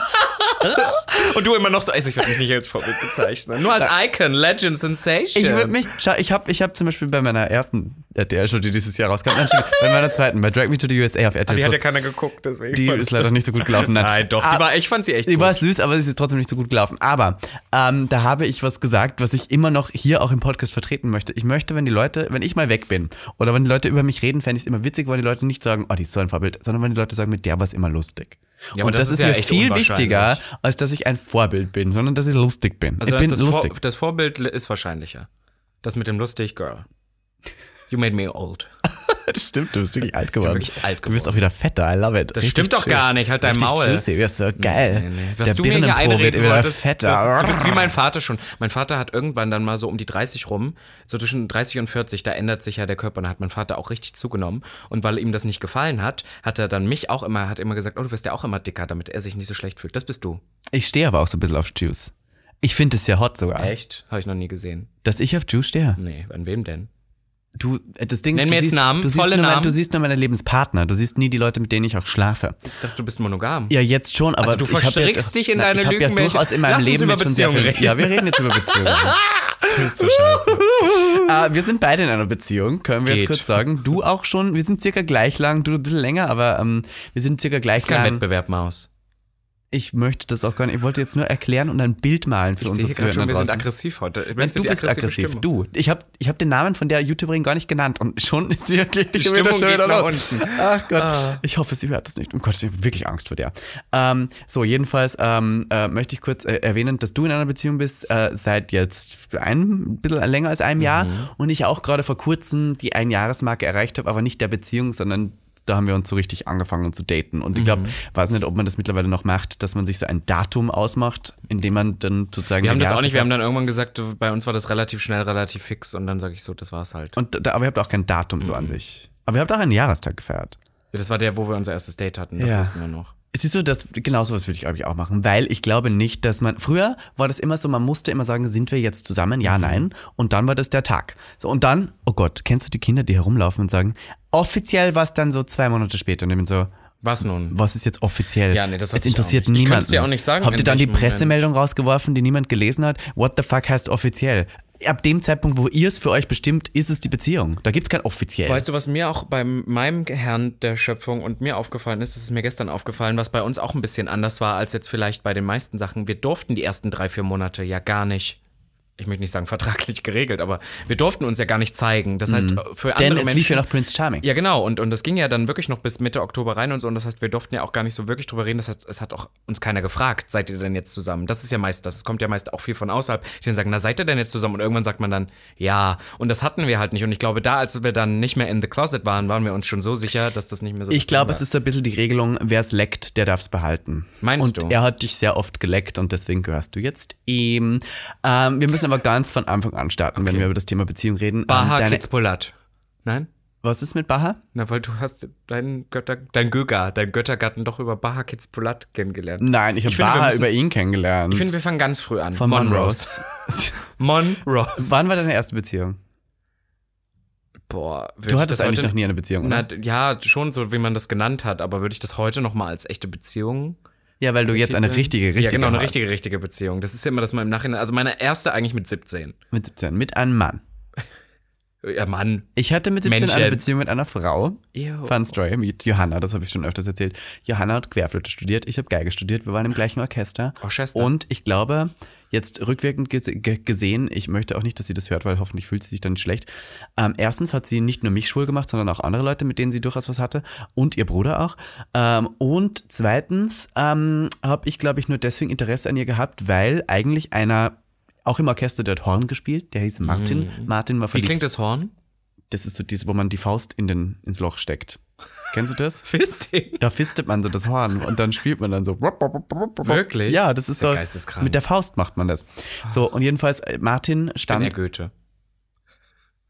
Und du immer noch so, also ich würde mich nicht als Vorbild bezeichnen. Nur als Icon, Legend, Sensation. Ich würde mich, ich habe ich hab zum Beispiel bei meiner ersten RTL-Show, die dieses Jahr rauskam, bei meiner zweiten, bei Drag Me to the USA auf RTL Die hat ja keiner geguckt, deswegen. die ist leider nicht so gut gelaufen. Nein, Nein, doch, Ah, war, ich fand sie echt Die gut. war süß, aber sie ist trotzdem nicht so gut gelaufen. Aber ähm, da habe ich was gesagt, was ich immer noch hier auch im Podcast vertreten möchte. Ich möchte, wenn die Leute, wenn ich mal weg bin oder wenn die Leute über mich reden, fände ich es immer witzig, wenn die Leute nicht sagen, oh, die ist so ein Vorbild, sondern wenn die Leute sagen, mit der war es immer lustig. Ja, aber Und das das, ist ja mir echt viel wichtiger, als dass ich ein Vorbild bin, sondern dass ich lustig bin. Also ich bin das, lustig. Vor, das Vorbild ist wahrscheinlicher. Das mit dem lustig Girl. You made me old. *laughs* Das stimmt, du bist wirklich alt geworden. wirklich alt Du bist auch wieder fetter, I love it. Das stimmt doch gar nicht, halt dein Richtig Maul. Juicy, du bist so geil. Nee, nee. Was Der du mir hier wird wieder fetter. Das, du bist wie mein Vater schon. Mein Vater hat irgendwann dann mal so um die 30 rum, so zwischen 30 und 40, da ändert sich ja der Körper. Und da hat mein Vater auch richtig zugenommen. Und weil ihm das nicht gefallen hat, hat er dann mich auch immer, hat immer gesagt, oh, du wirst ja auch immer dicker, damit er sich nicht so schlecht fühlt. Das bist du. Ich stehe aber auch so ein bisschen auf Juice. Ich finde es ja hot sogar. Echt? Habe ich noch nie gesehen. Dass ich auf Juice stehe. Nee, an wem denn? Du, äh, das Ding Nenn ist, mir du jetzt siehst, Namen, du siehst volle nur Namen. Du siehst nur meine Lebenspartner. Du siehst nie die Leute, mit denen ich auch schlafe. Ich dachte, du bist monogam. Ja, jetzt schon, aber Also du ich verstrickst ja, dich in na, deine Ich habe ja durchaus in meinem Lass Leben über mit schon sehr viel. reden. Ja, wir reden jetzt über Beziehungen. *laughs* bist so scheiße. äh, wir sind beide in einer Beziehung, können wir Geht. jetzt kurz sagen. Du auch schon. Wir sind circa gleich lang. Du ein bisschen länger, aber ähm, wir sind circa gleich ist kein lang. Wettbewerb, Maus. Ich möchte das auch gar nicht. Ich wollte jetzt nur erklären und ein Bild malen für Ich unsere gerade schon, Zuhörer wir sind aggressiv heute. Nein, Merkst du die bist aggressiv. Stimmung? Du. Ich habe ich hab den Namen von der YouTuberin gar nicht genannt und schon ist wirklich die Stimmung geht nach unten. Ach Gott. Ich hoffe, sie hört das nicht. Um Gott, ich habe wirklich Angst vor der. Ähm, so, jedenfalls ähm, äh, möchte ich kurz äh, erwähnen, dass du in einer Beziehung bist äh, seit jetzt ein bisschen länger als einem Jahr Mhm. und ich auch gerade vor kurzem die Einjahresmarke erreicht habe, aber nicht der Beziehung, sondern da haben wir uns so richtig angefangen zu daten. Und ich glaube, Mhm. weiß nicht, ob man das mittlerweile noch macht, dass man sich so ein Datum ausmacht, in dem man dann sozusagen. Wir haben das auch nicht, wir haben dann irgendwann gesagt, bei uns war das relativ schnell, relativ fix und dann sage ich so, das war's halt. Und da, aber ihr habt auch kein Datum so an sich. Aber ihr habt auch einen Jahrestag gefeiert. Das war der, wo wir unser erstes Date hatten, das Ja. wussten wir noch. Es ist so, dass genau sowas würde ich glaube ich auch machen, weil ich glaube nicht, dass man früher war das immer so, man musste immer sagen, sind wir jetzt zusammen? Ja, nein. Und dann war das der Tag. So und dann, oh Gott, kennst du die Kinder, die herumlaufen und sagen, offiziell war es dann so zwei Monate später und ich bin so, Was nun? was ist jetzt offiziell? Ja, nee, das es interessiert. Ich niemanden. kann's dir auch nicht sagen, Habt ihr dann die welchem Moment. Pressemeldung rausgeworfen, die niemand gelesen hat? What the fuck heißt offiziell? Ab dem Zeitpunkt, wo ihr es für euch bestimmt, ist es die Beziehung. Da gibt es kein offiziell. Weißt du, was mir auch bei meinem Herrn der Schöpfung und mir aufgefallen ist, das ist mir gestern aufgefallen, was bei uns auch ein bisschen anders war als jetzt vielleicht bei den meisten Sachen. Wir durften die ersten drei, vier Monate ja gar nicht, ich möchte nicht sagen vertraglich geregelt, aber wir durften uns ja gar nicht zeigen. Das heißt, für andere Denn es Menschen. lief ja noch Prince Charming. Ja, genau. Und, und das ging ja dann wirklich noch bis Mitte Oktober rein und so. Und das heißt, wir durften ja auch gar nicht so wirklich drüber reden. Das heißt, es hat auch uns keiner gefragt, seid ihr denn jetzt zusammen? Das ist ja meist das. Es kommt ja meist auch viel von außerhalb, die dann sagen, na, seid ihr denn jetzt zusammen? Und irgendwann sagt man dann, ja. Und das hatten wir halt nicht. Und ich glaube, da, als wir dann nicht mehr in the closet waren, waren wir uns schon so sicher, dass das nicht mehr so Ich glaube, es ist ein bisschen die Regelung, wer es leckt, der darf es behalten. Meinst und du? er hat dich sehr oft geleckt und deswegen gehörst du jetzt ihm. Ähm, wir müssen aber ganz von Anfang an starten, wenn wir über das Thema Beziehung reden. Baha ähm, deine, Kitzbulat. Nein? was ist mit Baha? Na, weil du hast deinen Götter, dein Göger, dein Göttergatten doch über Baha Kitzbulat kennengelernt. Nein, ich habe Baha müssen- über ihn kennengelernt. Ich finde, wir fangen ganz früh an. von Monrose. Monrose. *laughs* Wann war deine erste Beziehung? Boah, Du hattest eigentlich heute- noch nie eine Beziehung, Na, oder? d- ja, schon so, wie man das genannt hat, aber würde ich das heute noch mal als echte Beziehung Ja, weil du jetzt eine richtige, richtige Ja, genau, eine richtige, richtige Beziehung. Das ist ja immer das mal im Nachhinein. Also meine erste eigentlich mit 17. Mit 17, mit einem Mann. Ja, Mann. Ich hatte mit 17 eine Männchen. Beziehung mit einer Frau. Ew. Fun Story mit Johanna, das habe ich schon öfters erzählt. Johanna hat Querflöte studiert, ich habe Geige studiert, wir waren im gleichen Orchester. Schwester. Und ich glaube, jetzt rückwirkend gese- ge- gesehen, ich möchte auch nicht, dass sie das hört, weil hoffentlich fühlt sie sich dann nicht schlecht. Ähm, erstens hat sie nicht nur mich schwul gemacht, sondern auch andere Leute, mit denen sie durchaus was hatte und ihr Bruder auch. Ähm, und zweitens ähm, habe ich, glaube ich, nur deswegen Interesse an ihr gehabt, weil eigentlich einer auch im Orchester, der hat Horn gespielt, der hieß Martin. Martin war Wie verliebt. klingt das Horn? Das ist so dieses, wo man die Faust in den, ins Loch steckt. Kennst du das? *laughs* Fisting. Da fistet man so das Horn und dann spielt man dann so. Wirklich? Ja, das ist, ist ja so. Mit der Faust macht man das. So, und jedenfalls, äh, Martin stand. er Goethe.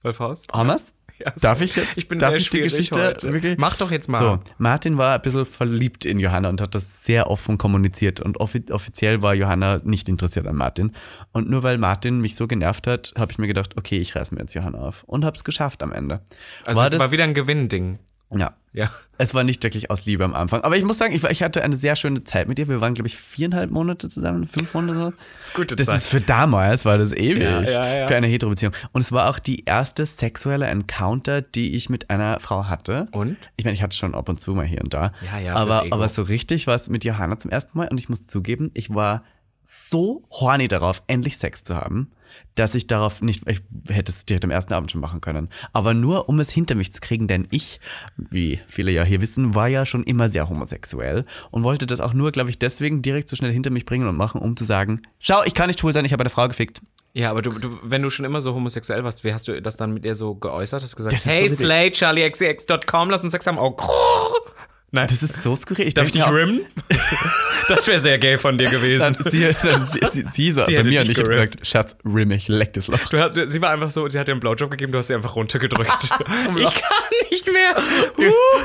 Bei Faust? Hammers? Ja, Darf ich jetzt? Ich bin darf sehr ich die Geschichte heute. wirklich? Mach doch jetzt mal. So, Martin war ein bisschen verliebt in Johanna und hat das sehr offen kommuniziert. Und offi offiziell war Johanna nicht interessiert an Martin. Und nur weil Martin mich so genervt hat, habe ich mir gedacht, okay, ich reiß mir jetzt Johanna auf. Und habe es geschafft am Ende. Also war war, das, wieder ein Gewinnding. Ja, Ja. Es war nicht wirklich aus Liebe am Anfang. Aber ich muss sagen, ich, ich hatte eine sehr schöne Zeit mit dir. Wir waren, glaube ich, viereinhalb Monate zusammen, fünf Monate. So. *laughs* Gute das Zeit. ist für damals, war das ewig. Ja, ja, ja. Für eine Hetero-Beziehung. Und es war auch die erste sexuelle Encounter, die ich mit einer Frau hatte. Und? Ich meine, ich hatte schon ab und zu mal hier und da. Ja, ja, aber, aber so richtig war es mit Johanna zum ersten Mal. Und ich muss zugeben, ich war so horny darauf, endlich Sex zu haben, dass ich darauf nicht, ich hätte es direkt am ersten Abend schon machen können. Aber nur, um es hinter mich zu kriegen, denn ich, wie viele ja hier wissen, war ja schon immer sehr homosexuell und wollte das auch nur, glaube ich, deswegen direkt so schnell hinter mich bringen und machen, um zu sagen, schau, ich kann nicht schwul sein, ich habe eine Frau gefickt. Ja, aber du, du, wenn du schon immer so homosexuell warst, wie hast du das dann mit ihr so geäußert? Hast du gesagt, hey, so Slay, charliexx.com, lass uns Sex haben. Oh, krrr. Nein, Das ist so skurril. Ich darf ich dich rimmen? *laughs* das wäre sehr gay von dir gewesen. Dann, sie, dann, sie, sie, sie *laughs* so Sie bei mir und ich habe gesagt, Schatz, rimm mich, leck das Loch. Du hast, sie war einfach so, sie hat dir einen Blowjob gegeben, du hast sie einfach runtergedrückt. *laughs* ich kann nicht mehr.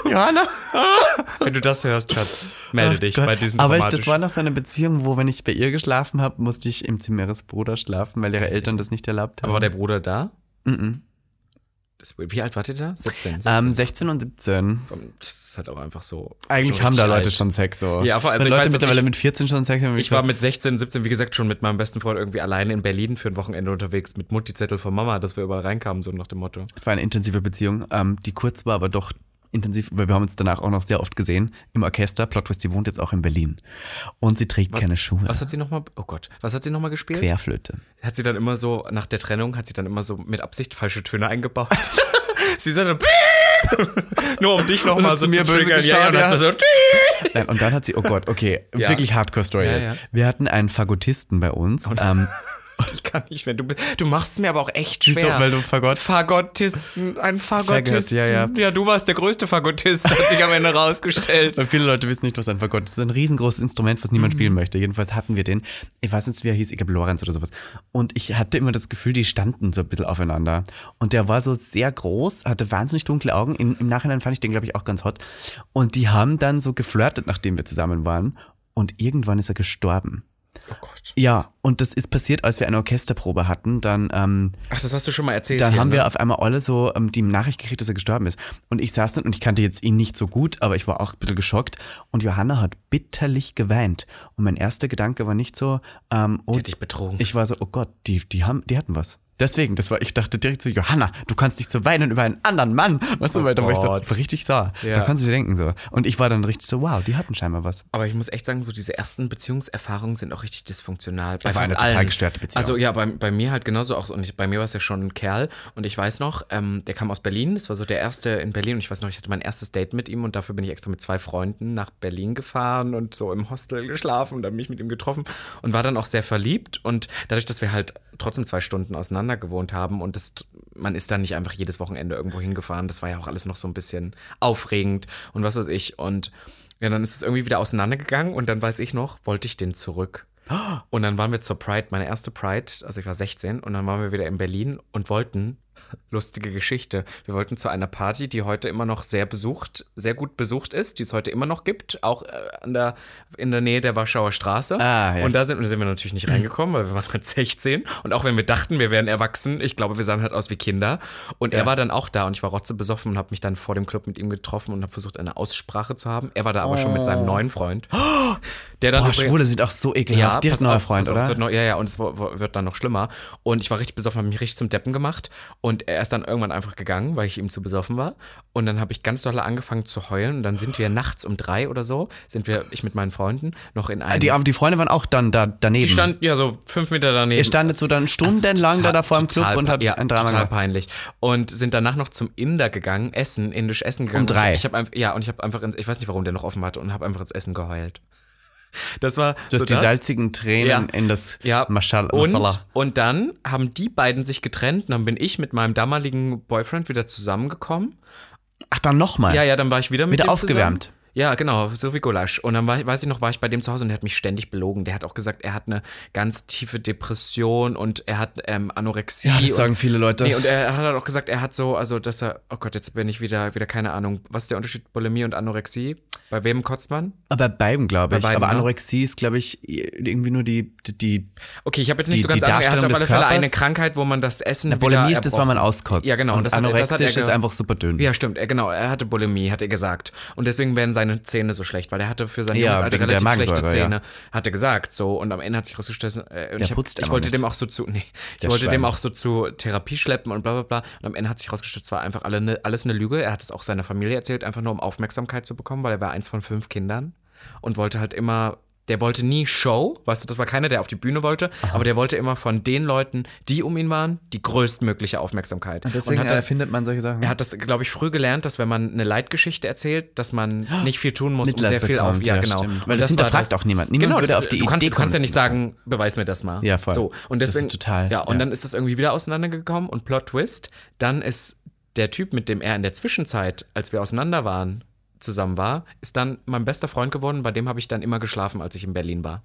Johanna. Wenn du das hörst, Schatz, melde Ach dich Gott. bei diesen Aber ich, das war noch so eine Beziehung, wo, wenn ich bei ihr geschlafen habe, musste ich im Zimmer ihres Bruders schlafen, weil ihre Eltern das nicht erlaubt haben. Aber war der Bruder da? Das, wie alt wart ihr da? 17. 16. ähm, 16 und 17. das ist halt auch einfach so. Eigentlich haben da Leute alt. schon Sex so. Ja, vor- also Wenn ich Leute weiß, mittlerweile ich- mit 14 schon Sex haben. Ich war mit 16, 17, wie gesagt, schon mit meinem besten Freund irgendwie alleine in Berlin für ein Wochenende unterwegs mit Mutti-Zettel von Mama, dass wir überall reinkamen, so nach dem Motto. Es war eine intensive Beziehung, ähm, die kurz war, aber doch intensiv, weil wir haben uns danach auch noch sehr oft gesehen im Orchester. Plot Twist, die wohnt jetzt auch in Berlin. Und sie trägt keine Schuhe. Was hat sie nochmal, oh Gott, was hat sie nochmal gespielt? Querflöte. Hat sie dann immer so, nach der Trennung, hat sie dann immer so mit Absicht falsche Töne eingebaut. *laughs* sie sagte, *laughs* nur um dich nochmal so zu mir zu böse triggern. Ja, ja, und geschaut, hat sie so, Nein, und dann hat sie, oh Gott, okay, *laughs* Ja. wirklich Hardcore-Story Ja, jetzt. ja. Wir hatten einen Fagottisten bei uns. Ähm, ich kann nicht mehr, du, du machst es mir aber auch echt Wieso? schwer. Weil du Fagott- Fagottisten, ein Fagottisten. ja, ja. Ja, du warst der größte Fagottist, hat sich am Ende rausgestellt. *laughs* Weil viele Leute wissen nicht, was ein Fagott ist. Das ist ein riesengroßes Instrument, was niemand spielen möchte. Jedenfalls hatten wir den. Ich weiß nicht, wie er hieß, ich glaube Lorenz oder sowas. Und ich hatte immer das Gefühl, die standen so ein bisschen aufeinander. Und der war so sehr groß, hatte wahnsinnig dunkle Augen. In, Im Nachhinein fand ich den, glaube ich, auch ganz hot. Und die haben dann so geflirtet, nachdem wir zusammen waren. Und irgendwann ist er gestorben. Oh Gott. Ja, und das ist passiert, als wir eine Orchesterprobe hatten. Dann ähm, Ach, das hast du schon mal erzählt. dann hier, haben ne? wir auf einmal alle so ähm, die Nachricht gekriegt, dass er gestorben ist. Und ich saß dann und ich kannte jetzt ihn nicht so gut, aber ich war auch ein bisschen geschockt. Und Johanna hat bitterlich geweint. Und mein erster Gedanke war nicht so, ähm, oh, Die hat dich betrogen. ich war so, oh Gott, die, die haben, die hatten was. Deswegen, das war, ich dachte direkt so, Johanna, du kannst nicht so weinen über einen anderen Mann. Weißt du, weil da war ich so Oh richtig sauer. Ja. Da kannst du dir denken so. Und ich war dann richtig so, wow, die hatten scheinbar was. Aber ich muss echt sagen, so diese ersten Beziehungserfahrungen sind auch richtig dysfunktional. Bei war fast eine total allen. gestörte Beziehung. Also ja, bei, bei mir halt genauso auch. Und ich, bei mir war es ja schon ein Kerl. Und ich weiß noch, ähm, der kam aus Berlin. Das war so der erste in Berlin. Und ich weiß noch, ich hatte mein erstes Date mit ihm. Und dafür bin ich extra mit zwei Freunden nach Berlin gefahren und so im Hostel geschlafen und dann mich mit ihm getroffen. Und war dann auch sehr verliebt. Und dadurch, dass wir halt trotzdem zwei Stunden auseinander gewohnt haben und das, man ist dann nicht einfach jedes Wochenende irgendwo hingefahren. Das war ja auch alles noch so ein bisschen aufregend und was weiß ich. Und ja, dann ist es irgendwie wieder auseinandergegangen und dann weiß ich noch, wollte ich den zurück. *gasps* Und dann waren wir zur Pride, meine erste Pride, also ich war 16, und dann waren wir wieder in Berlin und wollten Lustige Geschichte. Wir wollten zu einer Party, die heute immer noch sehr besucht, sehr gut besucht ist, die es heute immer noch gibt, auch äh, an der, in der Nähe der Warschauer Straße. Ah, ja. Und da sind, sind wir natürlich nicht reingekommen, weil wir waren halt 16. Und auch wenn wir dachten, wir wären erwachsen, ich glaube, wir sahen halt aus wie Kinder. Und er war dann auch da und ich war rotze besoffen und habe mich dann vor dem Club mit ihm getroffen und habe versucht, eine Aussprache zu haben. Er war da aber schon mit seinem neuen Freund. *gasps* Der dann Boah, Schwule sind auch so ekelhaft. Direkt pass neuer Freund, oder? Wird noch, ja, ja, und es wird dann noch schlimmer. Und ich war richtig besoffen, habe mich richtig zum Deppen gemacht. Und er ist dann irgendwann einfach gegangen, weil ich ihm zu besoffen war. Und dann habe ich ganz doll angefangen zu heulen. Und dann sind wir nachts um drei oder so, sind wir, ich mit meinen Freunden, noch in einem. die, die Freunde waren auch dann da daneben. Die standen ja so fünf Meter daneben. Ihr standet so dann ist stundenlang da, da vor dem Club und habt ja, ein Drama total peinlich. Und sind danach noch zum Inder gegangen, essen, indisch essen gegangen. Um drei. Ich habe einfach, ja, und ich habe einfach, ins, ich weiß nicht, warum der noch offen hatte, und habe einfach ins Essen geheult. Das war Du hast so die das. salzigen Tränen Ja. in das Ja, Maschal und, Masala. und dann haben die beiden sich getrennt und dann bin ich mit meinem damaligen Boyfriend wieder zusammengekommen. Ach, dann nochmal. Ja, ja, dann war ich wieder mit Wieder aufgewärmt. Ja, genau, so wie Gulasch. Und dann war, ich- weiß ich noch, war ich bei dem zu Hause und der hat mich ständig belogen. Der hat auch gesagt, er hat eine ganz tiefe Depression und er hat ähm, Anorexie. Ja, das und, sagen viele Leute. Nee, und er hat halt auch gesagt, er hat so, also dass er, oh Gott, jetzt bin ich wieder, wieder keine Ahnung. Was ist der Unterschied Bulimie und Anorexie? Bei wem kotzt man? Aber bei beiden, glaube ich. Bei beiden, Aber ne? Anorexie ist, glaube ich, irgendwie nur die, die, die Okay, ich habe jetzt nicht Die- so ganz Ahnung. Er hat auf alle Fälle eine. Krankheit, wo man das Essen Na, Bulimie ist das, weil man auskotzt. Ja, genau. Und das hat er- das hat er anorexisch ist einfach super dünn. Ja, stimmt. Er, genau, er hatte Bulimie, hat er gesagt. Und deswegen werden seine Zähne so schlecht, weil er hatte für sein Ja, junges Alter relativ schlechte Zähne, hat er gesagt. So, und am Ende hat sich rausgestellt, äh, ich, hab, ich wollte mit. dem auch so zu, *laughs* nee, ich Der wollte Schwein. dem auch so zu Therapie schleppen und bla bla bla. Und am Ende hat sich rausgestellt, es war einfach alle ne, alles eine Lüge. Er hat es auch seiner Familie erzählt, einfach nur um Aufmerksamkeit zu bekommen, weil er war eins von fünf Kindern und wollte halt immer. Der wollte nie Show, weißt du, das war keiner, der auf die Bühne wollte, aber der wollte immer von den Leuten, die um ihn waren, die größtmögliche Aufmerksamkeit. Deswegen und hat er, erfindet man solche Sachen. er hat das, glaube ich, früh gelernt, dass wenn man eine Leitgeschichte erzählt, dass man nicht viel tun muss, um Mitleid sehr viel auf. bekommt, Ja, ja, genau. stimmt. Weil Und das war hinterfragt auch niemand. Niemand genau, würde das- auf die du kannst, Idee du kannst ja nicht das sagen, beweis mir das mal. Ja, voll. So, und Das ist deswegen, total, Ja, und ja. dann ist das irgendwie wieder auseinandergekommen und Plot Twist, dann ist der Typ, mit dem er in der Zwischenzeit, als wir auseinander waren, zusammen war, ist dann mein bester Freund geworden, bei dem habe ich dann immer geschlafen, als ich in Berlin war.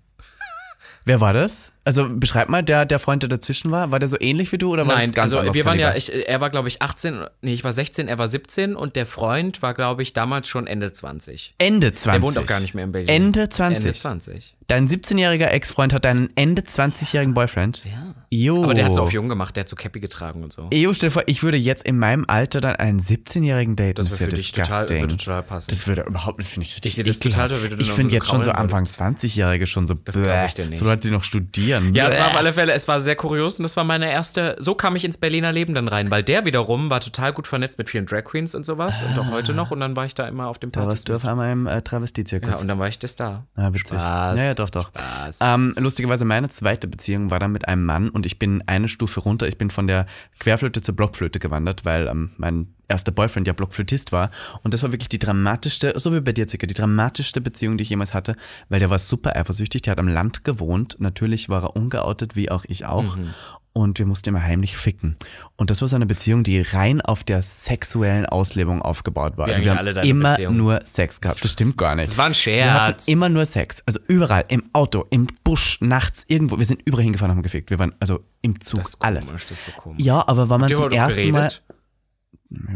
Wer war das? Also beschreib mal, der, der Freund, der dazwischen war. War der so ähnlich wie du oder war Nein, das ganz also anderes wir waren ja, ich, er war glaube ich 18, nee, ich war 16, er war 17 und der Freund war glaube ich damals schon Ende 20. Ende 20. Er wohnt auch gar nicht mehr in Berlin. Ende 20. Ende 20. Dein 17-jähriger Ex-Freund hat deinen Ende 20-jährigen Boyfriend. Ja. Jo. Aber der hat so auf jung gemacht, der hat so Cappy getragen und so. Jo, stell dir vor, ich würde jetzt in meinem Alter dann einen 17-jährigen daten. Das würde ja für dich total, würde total passen. Das würde überhaupt, das finde ich richtig Ich das total, Ich finde so jetzt schon so Anfang 20-Jährige schon so, das glaub ich dir nicht. so Leute, die noch studieren. Ja, es war auf alle Fälle, es war sehr kurios und das war meine erste, so kam ich ins Berliner Leben dann rein, weil der wiederum war total gut vernetzt mit vielen Drag Queens und sowas und auch heute noch und dann war ich da immer auf dem Da Partys. warst du auf einmal im äh, Travestiezirkus. ja, und dann war ich der Star. Ah, witzig. Spaß. Ja, ja, doch, doch. Spaß. Ähm, lustigerweise, meine zweite Beziehung war dann mit einem Mann und ich bin eine Stufe runter. Ich bin von der Querflöte zur Blockflöte gewandert, weil ähm, mein erster Boyfriend ja Blockflötist war. Und das war wirklich die dramatischste, so wie bei dir, Zicke, die dramatischste Beziehung, die ich jemals hatte, weil der war super eifersüchtig. Der hat am Land gewohnt. Natürlich war er ungeoutet, wie auch ich auch. Mhm. Und wir mussten immer heimlich ficken. Und das war so eine Beziehung, die rein auf der sexuellen Auslebung aufgebaut war. Wie also wir haben immer Beziehungen. nur Sex gehabt. Das stimmt gar nicht. Das war ein Wir Scherz. immer nur Sex. Also überall, im Auto, im Busch, nachts, irgendwo. Wir sind überall hingefahren und haben gefickt. Wir waren also im Zug, Das ist alles. komisch, das ist so komisch. Ja, aber war man zum ersten Mal.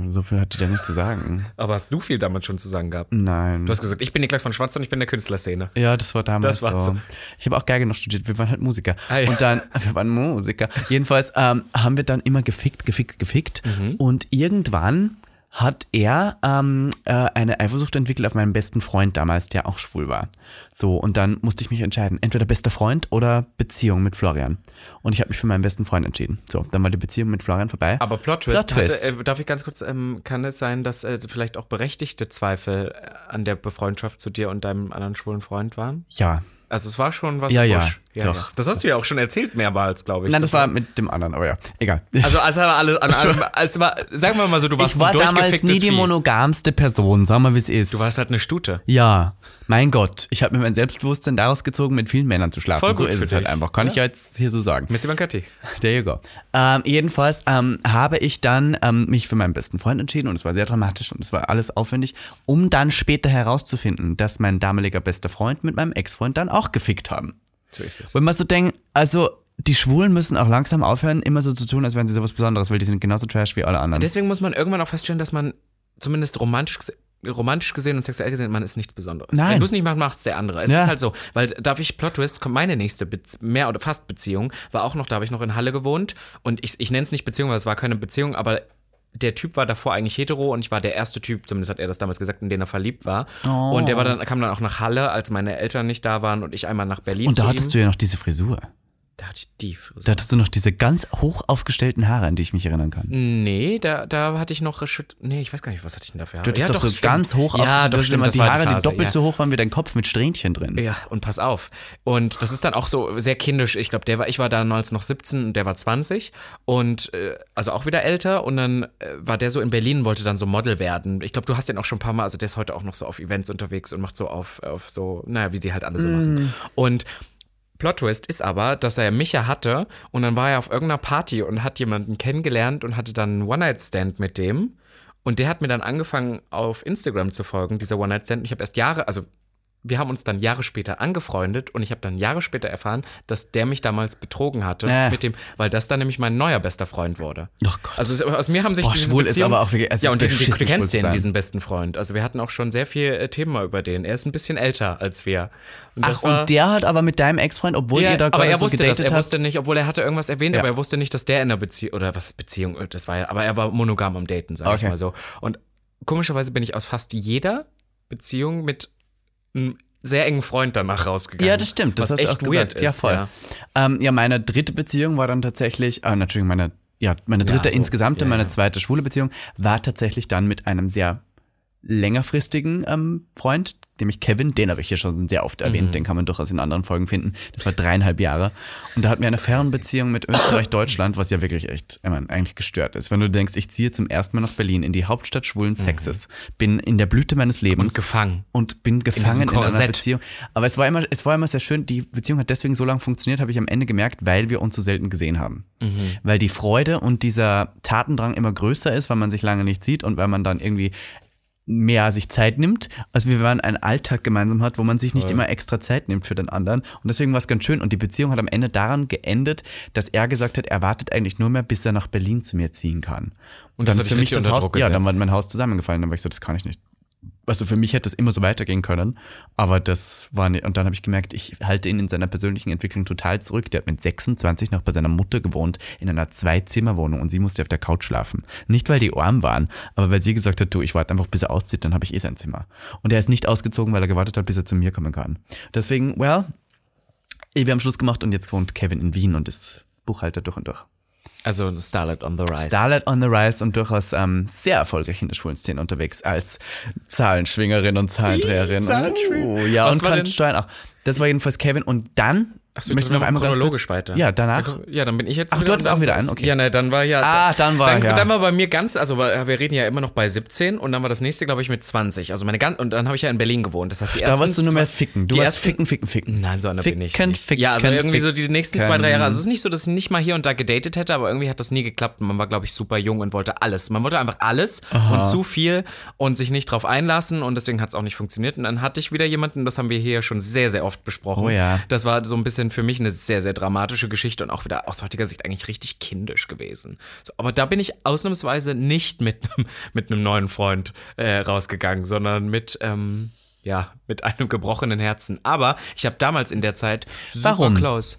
So viel hatte der nicht zu sagen. *laughs* Aber hast du viel damals schon zu sagen gehabt? Nein. Du hast gesagt, ich bin Niklas von Schwarz und ich bin der Künstlerszene. ja, das war damals Das war so. so. Ich habe auch Geige noch studiert. Wir waren halt Musiker. Ah, ja. Und dann, *laughs* wir waren Musiker. Jedenfalls ähm, haben wir dann immer gefickt, gefickt, gefickt. Mhm. Und irgendwann hat er ähm, äh, eine Eifersucht entwickelt auf meinen besten Freund damals, der auch schwul war. So, und dann musste ich mich entscheiden, entweder bester Freund oder Beziehung mit Florian. Und ich habe mich für meinen besten Freund entschieden. So, dann war die Beziehung mit Florian vorbei. Aber Plot Twist, Plot Twist. Hatte, äh, darf ich ganz kurz, ähm, kann es sein, dass äh, vielleicht auch berechtigte Zweifel äh, an der Befreundschaft zu dir und deinem anderen schwulen Freund waren? ja. Also es war schon was Ja, ja, Busch. doch. Das hast du ja auch schon erzählt mehrmals, glaube ich. Nein, das war mit dem anderen, aber ja, egal. Also, also war alles an *laughs* allem, es war, sagen wir mal so, du warst ich war damals nie die monogamste Person, sag mal, wie es ist. Du warst halt eine Stute. ja, mein Gott, ich habe mir mein Selbstbewusstsein daraus gezogen, mit vielen Männern zu schlafen. Voll so ist für es halt dich. einfach. Kann ich ja jetzt hier so sagen. Missy Bancati. There you go. Ähm, jedenfalls ähm, habe ich dann ähm, mich für meinen besten Freund entschieden und es war sehr dramatisch und es war alles aufwendig, um dann später herauszufinden, dass mein damaliger bester Freund mit meinem Ex-Freund dann auch gefickt haben. So ist es. Wenn man so denkt, also die Schwulen müssen auch langsam aufhören, immer so zu tun, als wären sie sowas Besonderes, weil die sind genauso trash wie alle anderen. Deswegen muss man irgendwann auch feststellen, dass man zumindest romantisch, romantisch gesehen und sexuell gesehen, man ist nichts Besonderes. Nein. Wenn du es nicht machst, macht es der andere. Es Ja. ist halt so, weil darf ich Plot Twist, kommt meine nächste Bez mehr oder fast Beziehung, war auch noch, da habe ich noch in Halle gewohnt und ich, ich nenne es nicht Beziehung, weil es war keine Beziehung, aber der Typ war davor eigentlich hetero und ich war der erste Typ, zumindest hat er das damals gesagt, in den er verliebt war. Oh. Und der war dann, kam dann auch nach Halle, als meine Eltern nicht da waren und ich einmal nach Berlin und da hattest ihm. du ja noch diese Frisur. Da hatte ich die Frisur. Da hattest du noch diese ganz hoch aufgestellten Haare, an die ich mich erinnern kann. Nee, da, da hatte ich noch. Nee, ich weiß gar nicht, was hatte ich denn dafür? Du hattest doch so stimmt. ganz hoch ja, aufgestellt, doch, du stimmt, immer das die Haare, die doppelt ja. so hoch waren wie dein Kopf mit Strähnchen drin. Ja, und pass auf. Und das ist dann auch so sehr kindisch. Ich glaube, der war, ich war damals noch 17 und der war 20 und äh, also auch wieder älter. Und dann äh, war der so in Berlin und wollte dann so Model werden. Ich glaube, du hast den auch schon ein paar Mal, also der ist heute auch noch so auf Events unterwegs und macht so auf, auf so, naja, wie die halt alle so machen. Und Plot Twist ist aber, dass er mich ja hatte und dann war er auf irgendeiner Party und hat jemanden kennengelernt und hatte dann einen One-Night-Stand mit dem. Und der hat mir dann angefangen, auf Instagram zu folgen, dieser One-Night-Stand. Ich habe erst Jahre, also wir haben uns dann Jahre später angefreundet und ich habe dann Jahre später erfahren, dass der mich damals betrogen hatte Äh. mit dem, weil das dann nämlich mein neuer bester Freund wurde. Oh Gott. Also aus mir haben sich Boah, diese schwul ist Beziehung, aber auch wirklich- ja ist und diesen, du kennst den, diesen besten Freund. Also wir hatten auch schon sehr viel äh, Thema über den. Er ist ein bisschen älter als wir. Und Ach, war- und der hat aber mit deinem Ex-Freund, obwohl ja, ihr da aber gerade er so wusste das, er wusste nicht, obwohl er hatte irgendwas erwähnt, Ja. aber er wusste nicht, dass der in einer Beziehung, oder was Beziehung, das war ja, aber er war monogam am Daten, sag ich Okay. mal so. Und komischerweise bin ich aus fast jeder Beziehung mit sehr engen Freund danach rausgegangen. Ja, das stimmt. Das was hast du echt auch gesagt. weird ist. ja, voll. Ja. Ähm, ja, meine dritte Beziehung war dann tatsächlich, äh, natürlich meine, ja, meine dritte so. insgesamte, Ja, meine ja. zweite schwule Beziehung war tatsächlich dann mit einem sehr längerfristigen ähm, Freund, nämlich Kevin, den habe ich hier schon sehr oft erwähnt, Mhm. den kann man durchaus in anderen Folgen finden. Das war dreieinhalb Jahre. Und da hatten wir eine Fernbeziehung mit Österreich-Deutschland, was ja wirklich echt, ich meine, eigentlich gestört ist. Wenn du denkst, ich ziehe zum ersten Mal nach Berlin, in die Hauptstadt schwulen Sexes, bin in der Blüte meines Lebens Und gefangen. und bin gefangen in, diesem einer. Beziehung. Aber es war immer, es war immer sehr schön. Die Beziehung hat deswegen so lange funktioniert, habe ich am Ende gemerkt, weil wir uns so selten gesehen haben. Mhm. Weil die Freude und dieser Tatendrang immer größer ist, weil man sich lange nicht sieht und weil man dann irgendwie mehr sich Zeit nimmt, als wenn man einen Alltag gemeinsam hat, wo man sich nicht immer extra Zeit nimmt für den anderen. Und deswegen war es ganz schön. Und die Beziehung hat am Ende daran geendet, dass er gesagt hat, er wartet eigentlich nur mehr, bis er nach Berlin zu mir ziehen kann. Und das dann hat ist für mich das unter Haus, ja, dann war mein Haus zusammengefallen. Dann war ich so, das kann ich nicht also für mich hätte es immer so weitergehen können, aber das war nicht. Und dann habe ich gemerkt, ich halte ihn in seiner persönlichen Entwicklung total zurück. Der hat mit 26 noch bei seiner Mutter gewohnt, in einer Zwei-Zimmer-Wohnung und sie musste auf der Couch schlafen. Nicht, weil die arm waren, aber weil sie gesagt hat, du, ich warte einfach, bis er auszieht, dann habe ich eh sein Zimmer. Und er ist nicht ausgezogen, weil er gewartet hat, bis er zu mir kommen kann. Deswegen, well, wir haben Schluss gemacht und jetzt wohnt Kevin in Wien und ist Buchhalter durch und durch. Also Starlet on the Rise. Starlight on the Rise und durchaus ähm, sehr erfolgreich in der schwulen Szene unterwegs als Zahlenschwingerin und Zahlendreherin. Zahlenschwinger. Oh, ja, Was und kann steuern auch. Das war jedenfalls Kevin und dann Achso, ich möchte machen ganz chronologisch weiter. Ja, danach. Ja, dann bin ich jetzt Ach, du hattest auch wieder einen, okay. Ja, ne, dann war ja. Ah, dann war, dann, ja. dann war bei mir ganz, also wir reden ja immer noch bei 17 und dann war das nächste, glaube ich, mit 20. Also meine ganz, und dann habe ich ja in Berlin gewohnt. Das heißt, die Da ersten warst du nur mehr ficken. Du warst ficken, ficken, ficken. Nein, so einer bin ich Ficken, nicht. ficken, ja, also irgendwie so die ficken. nächsten zwei, drei Jahre. Also es ist nicht so, dass ich nicht mal hier und da gedatet hätte, aber irgendwie hat das nie geklappt. Man war, glaube ich, super jung und wollte alles. Man wollte einfach alles und zu viel und sich nicht drauf einlassen und deswegen hat es auch nicht funktioniert. Und dann hatte ich wieder jemanden, das haben wir hier schon sehr, sehr oft besprochen. Oh ja. Das war so ein bisschen für mich eine sehr, sehr dramatische Geschichte und auch wieder aus heutiger Sicht eigentlich richtig kindisch gewesen. So, aber da bin ich ausnahmsweise nicht mit, *laughs* einem- mit neuen Freund äh, rausgegangen, sondern mit, ähm, ja, mit einem gebrochenen Herzen. Aber ich habe damals in der Zeit super Warum? close.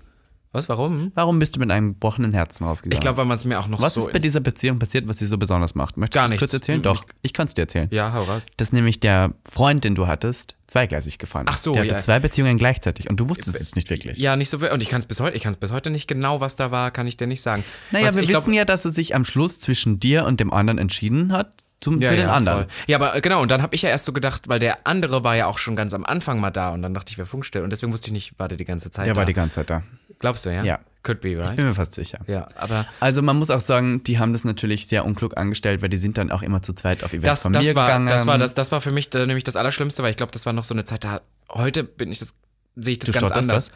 Was, warum? Warum bist du mit einem gebrochenen Herzen rausgegangen? Ich glaube, weil man es mir auch noch was so. ist bei dieser Beziehung passiert, was sie so besonders macht? Möchtest du das kurz erzählen? Mhm. Doch, ich kann es dir erzählen. ja, hau raus. Dass nämlich der Freund, den du hattest, zweigleisig gefahren ist. Ach so, Der hatte ja. zwei Beziehungen gleichzeitig und du wusstest es nicht wirklich. Ja, nicht so viel. Und ich kann es bis heute, ich kann es bis heute nicht genau, was da war, kann ich dir nicht sagen. Naja, was, wir wissen glaub- ja, dass er sich am Schluss zwischen dir und dem anderen entschieden hat, zum, Ja, für den ja, anderen. voll. Ja, aber äh, genau, und dann habe ich ja erst so gedacht, weil der andere war ja auch schon ganz am Anfang mal da und dann dachte ich, wäre Funkstelle. Und deswegen wusste ich nicht, war der die ganze Zeit Der da. war die ganze Zeit da. Glaubst du, ja? Ja. Could be, right? Bin mir fast sicher. Ja, aber Also man muss auch sagen, die haben das natürlich sehr unklug angestellt, weil die sind dann auch immer zu zweit auf Events das, von das, mir war, gegangen. das, war, das, das war für mich äh, nämlich das Allerschlimmste, weil ich glaube, das war noch so eine Zeit, da heute bin ich das, sehe ich das Du ganz anders.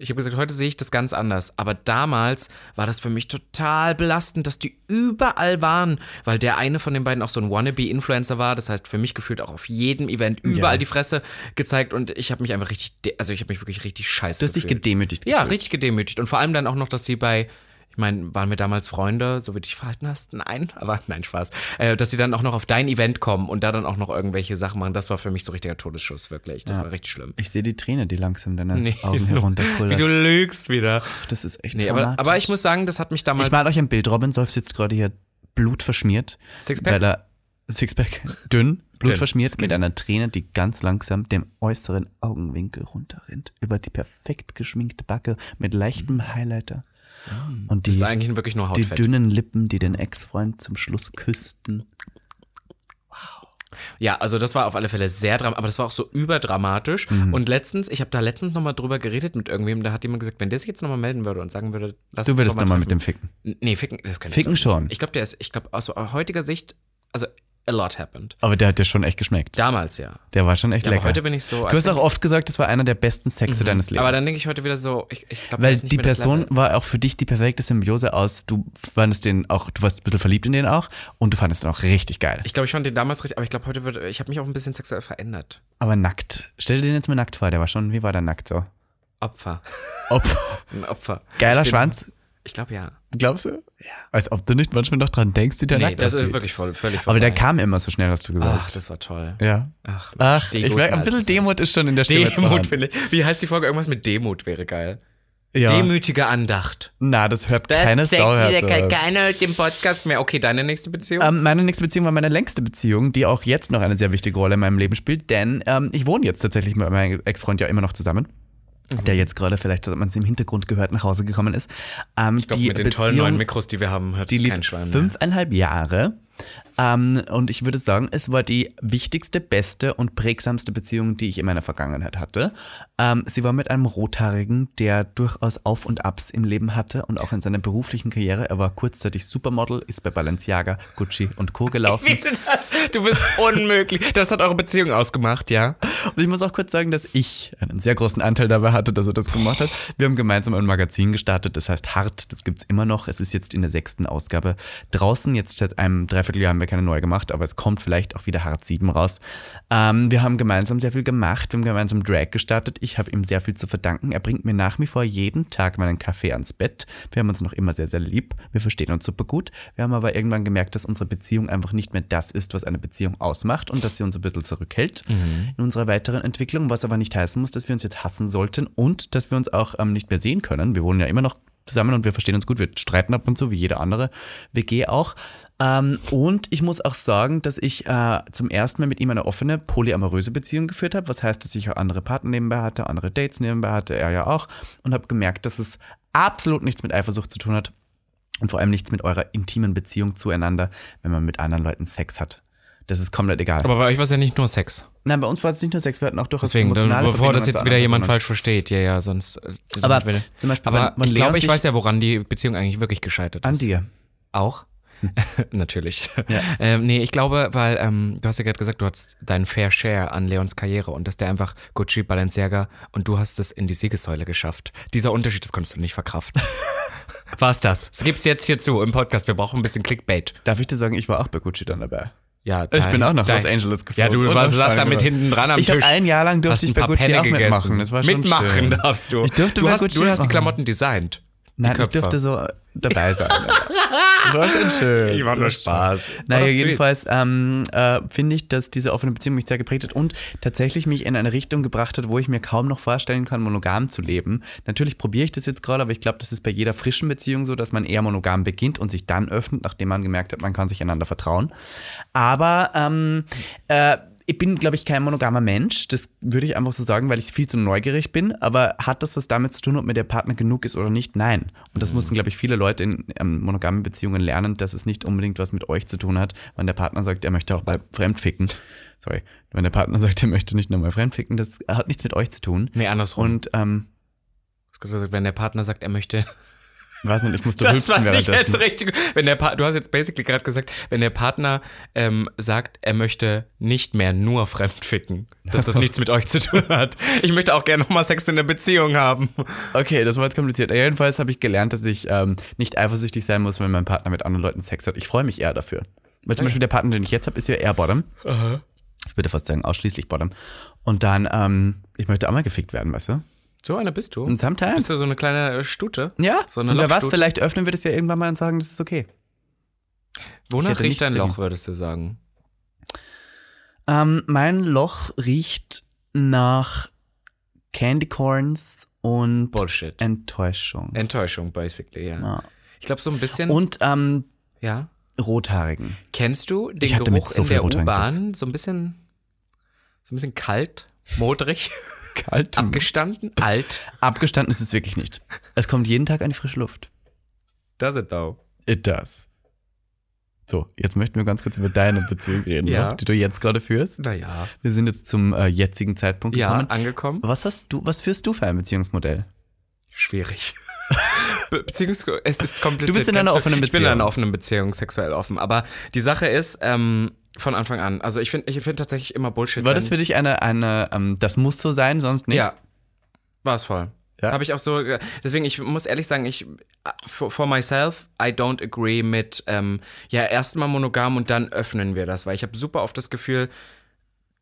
Ich habe gesagt, heute sehe ich das ganz anders. Aber damals war das für mich total belastend, dass die überall waren, weil der eine von den beiden auch so ein Wannabe-Influencer war. Das heißt, für mich gefühlt auch auf jedem Event überall Ja. die Fresse gezeigt und ich habe mich einfach richtig, also ich habe mich wirklich richtig scheiße Du hast dich gedemütigt Ja, gefühlt. richtig gedemütigt. Und vor allem dann auch noch, dass sie bei, ich meine, waren wir damals Freunde, so wie du dich verhalten hast? Nein, *laughs* aber nein, Spaß. Äh, dass sie dann auch noch auf dein Event kommen und da dann auch noch irgendwelche Sachen machen, das war für mich so richtiger Todesschuss, wirklich. Das war richtig schlimm. Ich sehe die Träne, die langsam deine Nee, Augen *laughs* wie herunterkullert. du lügst wieder. Das ist echt Nee, aber, aber ich muss sagen, das hat mich damals. Ich mal euch ein Bild, Robin Solf sitzt gerade hier blutverschmiert. Sixpack? Weil er, Sixpack, *laughs* dünn, blutverschmiert Skinny. mit einer Träne, die ganz langsam dem äußeren Augenwinkel runterrinnt. Über die perfekt geschminkte Backe mit leichtem Highlighter. Und die, das ist eigentlich wirklich nur die Hautfett. dünnen Lippen, die den Ex-Freund zum Schluss küssten. Ja, also das war auf alle Fälle sehr dramatisch, aber das war auch so überdramatisch. Mhm. Und letztens, ich habe da letztens nochmal drüber geredet mit irgendwem, da hat jemand gesagt, wenn der sich jetzt nochmal melden würde und sagen würde, lass Du würdest nochmal mit treffen. dem ficken. Nee, ficken, das kann ich Ficken ich schon. Ich glaube, der ist, ich glaube, aus heutiger Sicht, also a lot happened. Aber der hat dir schon echt geschmeckt. Damals ja. Der war schon echt Ja, lecker. aber heute bin ich so. du hast auch oft gesagt, das war einer der besten Sexe deines Lebens. aber dann denke ich heute wieder so, ich, ich glaube, Weil die Person war auch für dich die perfekte Symbiose aus, du fandest den auch, du warst ein bisschen verliebt in den auch und du fandest den auch richtig geil. Ich glaube, ich fand den damals richtig, aber ich glaube, heute würde, ich habe mich auch ein bisschen sexuell verändert. Aber nackt. Stell dir den jetzt mal nackt vor, der war schon, wie war der nackt so? Opfer. Ob, *laughs* Ein Opfer. geiler Schwanz? Ich glaube ja. Glaubst du? Ja. Als ob du nicht manchmal noch dran denkst, wie der Nee, nackt das ist aussieht. wirklich voll, völlig Aber der vorbei. kam immer so schnell, hast du gesagt. Ach, das war toll. Ja. Ach, Ach, ich merke, ein guten bisschen Demut ist schon in der Stimme. Demut finde ich. Wie heißt die Folge? Irgendwas mit Demut wäre geil. Ja. Demütige Andacht. Na, das hört Das keine Sau. hört keiner hört den Podcast mehr. Okay, deine nächste Beziehung? Ähm, meine nächste Beziehung war meine längste Beziehung, die auch jetzt noch eine sehr wichtige Rolle in meinem Leben spielt, denn ähm, ich wohne jetzt tatsächlich mit meinem Ex-Freund ja immer noch zusammen. Der jetzt gerade, vielleicht hat man es im Hintergrund gehört, nach Hause gekommen ist. Ähm, ich glaube, mit den tollen neuen Mikros, die wir haben, hört die es kein Schwein fünfeinhalb Jahre. Ähm, und ich würde sagen, es war die wichtigste, beste und prägsamste Beziehung, die ich in meiner Vergangenheit hatte. Ähm, sie war mit einem Rothaarigen, der durchaus Auf und Abs im Leben hatte und auch in seiner beruflichen Karriere. Er war kurzzeitig Supermodel, ist bei Balenciaga, Gucci und Co. gelaufen. *laughs* Wie du das? Du bist unmöglich. Das hat eure Beziehung ausgemacht, ja? Und ich muss auch kurz sagen, dass ich einen sehr großen Anteil dabei hatte, dass er das gemacht hat. Wir haben gemeinsam ein Magazin gestartet, das heißt Hart, das gibt's immer noch. Es ist jetzt in der sechsten Ausgabe draußen. Jetzt seit einem Dreivierteljahr haben wir keine neue gemacht, aber es kommt vielleicht auch wieder Hart 7 raus. Ähm, wir haben gemeinsam sehr viel gemacht, wir haben gemeinsam Drag gestartet. Ich habe ihm sehr viel zu verdanken. Er bringt mir nach wie vor jeden Tag meinen Kaffee ans Bett. Wir haben uns noch immer sehr, sehr lieb. Wir verstehen uns super gut. Wir haben aber irgendwann gemerkt, dass unsere Beziehung einfach nicht mehr das ist, was eine Beziehung ausmacht und dass sie uns ein bisschen zurückhält in unserer weiteren Entwicklung, was aber nicht heißen muss, dass wir uns jetzt hassen sollten und dass wir uns auch ähm, nicht mehr sehen können. Wir wohnen ja immer noch zusammen und wir verstehen uns gut. Wir streiten ab und zu, wie jede andere WG auch. Ähm, und ich muss auch sagen, dass ich äh, zum ersten Mal mit ihm eine offene, polyamoröse Beziehung geführt habe. Was heißt, dass ich auch andere Partner nebenbei hatte, andere Dates nebenbei hatte, er ja auch. Und habe gemerkt, dass es absolut nichts mit Eifersucht zu tun hat. Und vor allem nichts mit eurer intimen Beziehung zueinander, wenn man mit anderen Leuten Sex hat. Das ist komplett egal. Aber bei euch war es ja nicht nur Sex. Nein, bei uns war es nicht nur Sex, wir hatten auch durchaus Deswegen, emotionale bevor das jetzt wieder jemand falsch versteht. Ja, ja, sonst. äh, Aber zum Beispiel, aber ich glaube, ich weiß ja, woran die Beziehung eigentlich wirklich gescheitert An ist. dir. Auch? *laughs* Natürlich. Ähm, nee, ich glaube, weil ähm, du hast ja gerade gesagt, du hattest deinen Fair Share an Leons Karriere und dass der einfach Gucci, Balenciaga und du hast es in die Siegessäule geschafft. Dieser Unterschied, das konntest du nicht verkraften. *laughs* War's das? Das gibt's jetzt hier zu im Podcast. Wir brauchen ein bisschen Clickbait. Darf ich dir sagen, ich war auch bei Gucci dann dabei. Ja, Ich dein- bin auch nach dein- Los Angeles geflogen. Ja, du warst, saß da mit hinten dran am Ich Tisch. habe ein Jahr lang durfte Hast ich bei Gucci Penne auch gegessen. mitmachen. Das war schon mitmachen schön. darfst du. Ich durfte du bei hast, Gucci du hast die. Klamotten designt. Nein, ich durfte so dabei sein. *laughs* das war schon schön. Ich war nur Spaß. Naja, jedenfalls ähm, äh, finde ich, dass diese offene Beziehung mich sehr geprägt hat und tatsächlich mich in eine Richtung gebracht hat, wo ich mir kaum noch vorstellen kann, monogam zu leben. Natürlich probiere ich das jetzt gerade, aber ich glaube, das ist bei jeder frischen Beziehung so, dass man eher monogam beginnt und sich dann öffnet, nachdem man gemerkt hat, man kann sich einander vertrauen. Aber ähm, äh, ich bin, glaube ich, kein monogamer Mensch. Das würde ich einfach so sagen, weil ich viel zu neugierig bin. Aber hat das was damit zu tun, ob mir der Partner genug ist oder nicht? Nein. Und das mussten, glaube ich, viele Leute in ähm, monogamen Beziehungen lernen, dass es nicht unbedingt was mit euch zu tun hat, wenn der Partner sagt, er möchte auch mal fremdficken. *laughs* Sorry. Wenn der Partner sagt, er möchte nicht nochmal fremdficken, das hat nichts mit euch zu tun. Nee, andersrum. Und ähm, wenn der Partner sagt, er möchte. Weiß nicht, ich musste Das rülpsen fand ich jetzt richtig. Wenn der pa du hast jetzt basically gerade gesagt, wenn der Partner ähm, sagt, er möchte nicht mehr nur fremdficken, dass das nichts mit euch zu tun hat. Ich möchte auch gerne nochmal Sex in der Beziehung haben. Okay, das war jetzt kompliziert. Jedenfalls habe ich gelernt, dass ich ähm, nicht eifersüchtig sein muss, wenn mein Partner mit anderen Leuten Sex hat. Ich freue mich eher dafür. Weil zum Beispiel der Partner, den ich jetzt habe, ist ja eher Bottom. Ich würde fast sagen, ausschließlich Bottom. Und dann, ähm, ich möchte auch mal gefickt werden, weißt du? So eine bist du. Und sometimes. Bist du so eine kleine Stute? ja, So eine und wer was, vielleicht öffnen wir das ja irgendwann mal und sagen, das ist okay. Wonach riecht dein Loch, würdest du sagen? Ähm, mein Loch riecht nach Candy Corns und Bullshit. Enttäuschung. Enttäuschung, basically, ja. Ja. Ich glaube, so ein bisschen. Und ähm, ja. Rothaarigen. Kennst du den Geruch so in der U-Bahn? So ein bisschen, so ein bisschen kalt, modrig, *laughs* Kalt. abgestanden, alt. Abgestanden ist es wirklich nicht. Es kommt jeden Tag an die frische Luft. Does it though? It does. So, jetzt möchten wir ganz kurz über deine Beziehung reden, Ja. ne, die du jetzt gerade führst. Naja. Wir sind jetzt zum äh, jetzigen Zeitpunkt Ja, gekommen. angekommen. Was hast du, was führst du für ein Beziehungsmodell? Schwierig. *laughs* Be Beziehungs es ist kompliziert. Du bist in einer offenen Ich bin in Beziehung. einer offenen Beziehung, sexuell offen. Aber die Sache ist, ähm, von Anfang an, also ich finde ich find tatsächlich immer Bullshit. War das für dich eine, eine, ähm, das muss so sein, sonst nicht? Ja. War es voll. Ja. Habe ich auch so, äh, deswegen, ich muss ehrlich sagen, ich, äh, for, for myself, I don't agree mit, ähm, ja, erstmal monogam und dann öffnen wir das, weil ich habe super oft das Gefühl,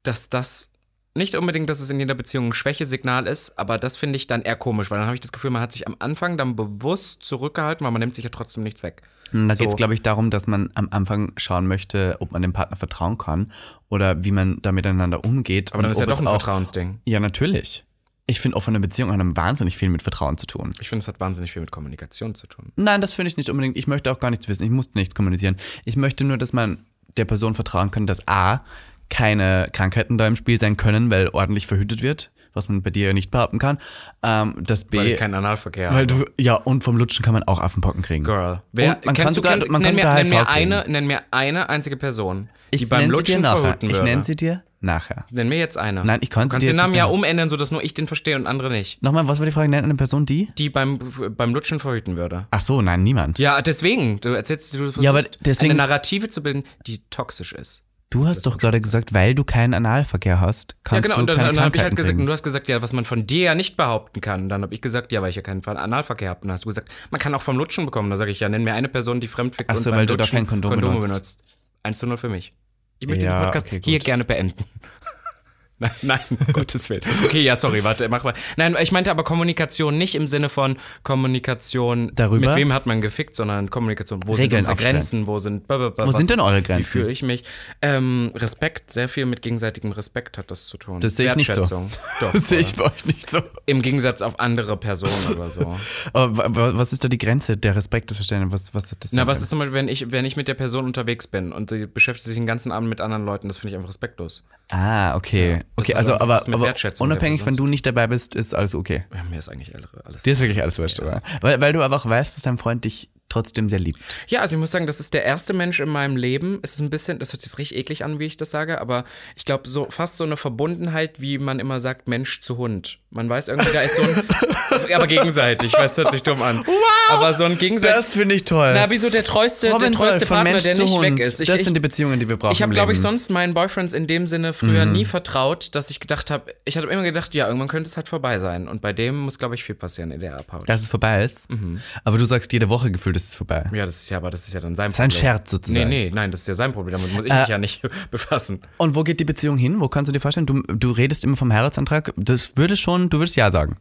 dass das nicht unbedingt, dass es in jeder Beziehung ein Schwächesignal ist, aber das finde ich dann eher komisch, weil dann habe ich das Gefühl, man hat sich am Anfang dann bewusst zurückgehalten, weil man nimmt sich ja trotzdem nichts weg. Da So. geht es, glaube ich, darum, dass man am Anfang schauen möchte, ob man dem Partner vertrauen kann oder wie man da miteinander umgeht. Aber dann ist ja doch ein auch, Vertrauensding. Ja, natürlich. Ich finde, offene Beziehungen haben wahnsinnig viel mit Vertrauen zu tun. Ich finde, es hat wahnsinnig viel mit Kommunikation zu tun. Nein, das finde ich nicht unbedingt. Ich möchte auch gar nichts wissen. Ich muss nichts kommunizieren. Ich möchte nur, dass man der Person vertrauen kann, dass A, keine Krankheiten da im Spiel sein können, weil ordentlich verhütet wird, was man bei dir ja nicht behaupten kann. Ähm, dass B, Weil ich keinen Analverkehr weil habe. du, ja, und vom Lutschen kann man auch Affenpocken kriegen. Girl. Wer, Und man kann du, sogar- kenn, man nenn, kann mir, nenn, mir eine, nenn mir eine einzige Person, die Ich beim nenne sie dir Lutschen nachher. verhüten Ich würde. nenne sie dir nachher. Nenn mir jetzt eine. Nein, ich kann Du sie kannst dir den Namen ja umändern, sodass nur ich den verstehe und andere nicht. Nochmal, was war die Frage? Nenn eine Person, die? Die beim, beim Lutschen verhüten würde. Ach so, nein, niemand. Ja, deswegen. Du erzählst, du versuchst Ja, aber deswegen- eine Narrative zu bilden, die toxisch ist. Du hast doch gerade gesagt, weil du keinen Analverkehr hast, Ja, kannst genau. du Und dann, dann halt gesagt, und du hast gesagt, ja, was man von dir ja nicht behaupten kann. Dann habe ich gesagt, ja, weil ich ja keinen Analverkehr habe. Und dann hast du gesagt, man kann auch vom Lutschen bekommen. Da sage ich, ja, nenn mir eine Person, die fremdfickt Ach und so, beim weil du da Lutschen kein Kondom Kondome benutzt. benutzt. 1 zu 0 für mich. Ich möchte Ja, diesen Podcast okay, hier gerne beenden. Nein, *laughs* nein, um Gottes Willen. Okay, ja, sorry, warte, mach mal. Nein, ich meinte aber Kommunikation nicht im Sinne von Kommunikation, Darüber? mit wem hat man gefickt, sondern Kommunikation, wo Regeln sind unsere. Grenzen, wo sind, Wo sind denn eure Grenzen? Wie fühle ich mich? Ähm, Respekt, sehr viel mit gegenseitigem Respekt hat das zu tun. Das sehe ich nicht so. Wertschätzung. *laughs* Doch, Das sehe ich bei euch nicht so. Im Gegensatz auf andere Personen *laughs* oder so. Aber wa- wa- was ist da die Grenze der Respekt des Verständnisses? Was, was hat das Na, was ist zum Beispiel, wenn ich, wenn ich mit der Person unterwegs bin und die beschäftigt sich den ganzen Abend mit anderen Leuten, das finde ich einfach respektlos. Ah, okay. das okay, also aber, aber unabhängig, wenn du nicht dabei bist, ist alles okay. Ja, mir ist eigentlich alles. Dir ist wirklich alles wurscht, oder? Weil, weil du aber auch weißt, dass dein Freund dich trotzdem sehr liebt. Ja, also ich muss sagen, das ist der erste Mensch in meinem Leben. Es ist ein bisschen, das hört sich richtig eklig an, wie ich das sage, aber ich glaube, so fast so eine Verbundenheit, wie man immer sagt, Mensch zu Hund. Man weiß irgendwie, da ist so ein. *laughs* aber gegenseitig, weiß, das hört sich dumm an. Wow! Aber so ein gegenseitig. finde ich toll. Na, wieso der treueste, der Robin treueste Solf, von Partner, Mensch der nicht Hund. weg ist. Ich, das sind die Beziehungen, die wir brauchen. ich habe, glaube ich, sonst meinen Boyfriends in dem Sinne früher Mhm. nie vertraut, dass ich gedacht habe, ich habe immer gedacht, ja, irgendwann könnte es halt vorbei sein. Und bei dem muss, glaube ich, viel passieren in der Abhaut. Dass es vorbei ist. Aber du sagst jede Woche gefühlt, ist es vorbei. Ja, das ist ja, aber das ist ja dann sein Problem. Scherz sozusagen. Nee, nee, nein, das ist ja sein Problem. Damit muss ich Äh, mich ja nicht *laughs* befassen. Und wo geht die Beziehung hin? Wo kannst du dir vorstellen? Du, du redest immer vom Heiratsantrag. Das würde schon, du würdest ja sagen.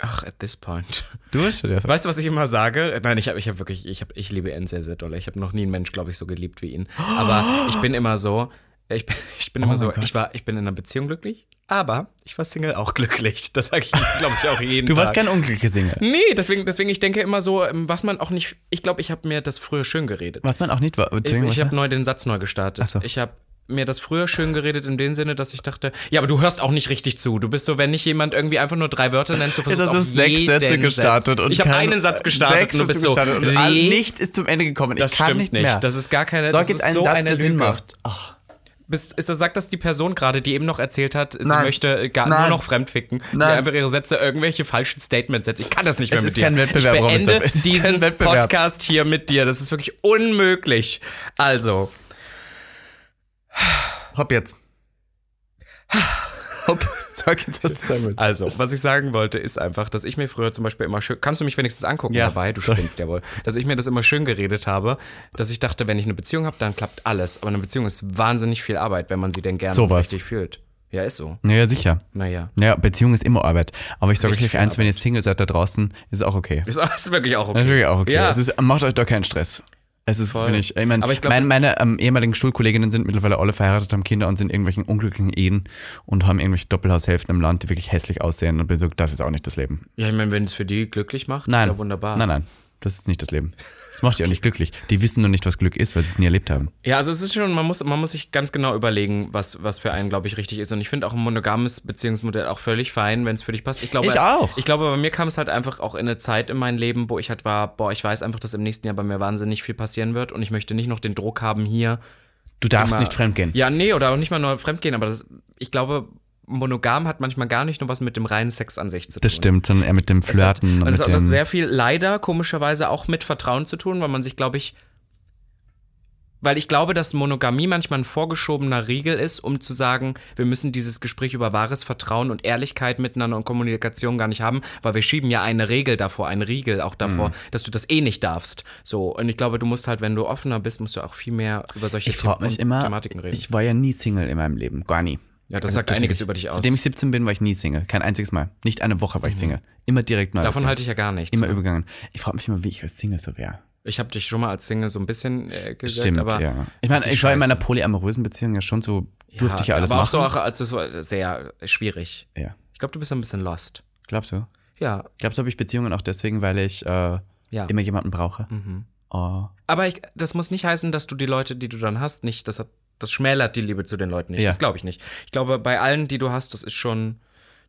Ach, at this point. Du würdest ja sagen. Weißt du, was ich immer sage? Nein, ich habe ich hab wirklich, ich, hab, ich liebe ihn sehr, sehr doll. Ich habe noch nie einen Mensch, glaube ich, so geliebt wie ihn. Aber ich bin immer so, ich bin, ich bin immer Oh mein so, Gott. ich, war, ich bin in einer Beziehung glücklich, aber ich war Single auch glücklich. Das sage ich, glaube ich, auch jeden Du Tag. warst kein unglücklicher Single. Nee, deswegen, deswegen, ich denke immer so, ähm, was man auch nicht, ich glaube, ich habe mir das früher schön geredet. Was man auch nicht war. Ich, ich habe neu den Satz neu gestartet. So. Ich habe mir das früher schön geredet in dem Sinne, dass ich dachte, ja, aber du hörst auch nicht richtig zu. Du bist so, wenn nicht jemand irgendwie einfach nur drei Wörter nennt, du versuchst du auf sechs Sätze gestartet und ich habe einen Satz gestartet Sechs und du bist so, gestartet und nichts ist zum Ende gekommen. das ich kann stimmt nicht nicht. mehr. Das ist gar keine, Sag das jetzt ist einen so Satz, eine der Sinn Lüge. macht. Ach, Bist, ist das, sagt das die Person gerade, die eben noch erzählt hat, sie Nein. möchte gar, Nein. nur noch fremdficken, die Nein. einfach ihre Sätze irgendwelche falschen Statements setzt. Ich kann das nicht mehr Es mit ist dir. kein Wettbewerb, ich beende ist kein diesen. Podcast hier mit dir. Das ist wirklich unmöglich. Also, Hopp jetzt. Hopp. Sag jetzt, was du sagen willst. Also, was ich sagen wollte, ist einfach, dass ich mir früher zum Beispiel immer schön. Kannst du mich wenigstens angucken Ja. dabei? Du spinnst ja wohl. Dass ich mir das immer schön geredet habe, dass ich dachte, wenn ich eine Beziehung habe, dann klappt alles. Aber eine Beziehung ist wahnsinnig viel Arbeit, wenn man sie denn gerne Sowas. richtig fühlt. Ja, ist so. Ja, sicher. Naja. Ja, Beziehung ist immer Arbeit. Aber ich sage euch eins, wenn ihr Single seid da draußen, ist auch okay. Ist, ist wirklich auch okay. Natürlich auch okay. Ja. Es ist, macht euch da keinen Stress. Es ist, finde ich, ich meine, Aber ich glaub, mein, meine ähm, ehemaligen Schulkolleginnen sind mittlerweile alle verheiratet, haben Kinder und sind in irgendwelchen unglücklichen Ehen und haben irgendwelche Doppelhaushälften im Land, die wirklich hässlich aussehen und bin so, das ist auch nicht das Leben. Ja, ich meine, wenn es für die glücklich macht, Nein. ist ja wunderbar. Nein, nein. Das ist nicht das Leben. *laughs* Das macht die auch nicht glücklich. Die wissen nur nicht, was Glück ist, weil sie es nie erlebt haben. Ja, also es ist schon, man muss, man muss sich ganz genau überlegen, was, was für einen, glaube ich, richtig ist. Und ich finde auch ein monogames Beziehungsmodell auch völlig fein, wenn es für dich passt. Ich glaube, Ich auch. Ich glaube, bei mir kam es halt einfach auch in eine Zeit in meinem Leben, wo ich halt war, boah, ich weiß einfach, dass im nächsten Jahr bei mir wahnsinnig viel passieren wird und ich möchte nicht noch den Druck haben, hier. Du darfst immer- nicht fremdgehen. Ja, nee, oder auch nicht mal nur fremdgehen, aber das, ich glaube, monogam hat manchmal gar nicht nur was mit dem reinen Sex an sich zu tun. Das stimmt, sondern eher mit dem Es hat, Flirten und und es hat auch sehr viel leider komischerweise auch mit Vertrauen zu tun, weil man sich, glaube ich, weil ich glaube, dass Monogamie manchmal ein vorgeschobener Riegel ist, um zu sagen, wir müssen dieses Gespräch über wahres Vertrauen und Ehrlichkeit miteinander und Kommunikation gar nicht haben, weil wir schieben ja eine Regel davor, einen Riegel auch Mhm. davor, dass du das eh nicht darfst. So, und ich glaube, du musst halt, wenn du offener bist, musst du auch viel mehr über solche ich mich immer, Thematiken reden. ich war ja nie Single in meinem Leben, gar nie. Ja, das sagt einiges über dich aus. Seitdem ich 17 bin, war ich nie Single. Kein einziges Mal. Nicht eine Woche war ich Single. Immer direkt neu. Mhm. Davon halte ich ja gar nichts. Immer ne? übergangen. Ich frage mich immer, wie ich als Single so wäre. Ich habe dich schon mal als Single so ein bisschen äh, gesagt, Stimmt, aber ja. Ich meine, ich war in meiner scheiße. polyamorösen Beziehung ja schon so, durfte ich ja alles aber machen. auch so auch, also so sehr schwierig. ja. Ich glaube, du bist ein bisschen lost. Glaubst du? Ja, Glaubst du, habe ich Beziehungen auch deswegen, weil ich äh, ja. immer jemanden brauche? Mhm. Oh. Aber ich, das muss nicht heißen, dass du die Leute, die du dann hast, nicht, das, hat, das schmälert die Liebe zu den Leuten nicht. Ja. Das glaube ich nicht. Ich glaube, bei allen, die du hast, das ist schon.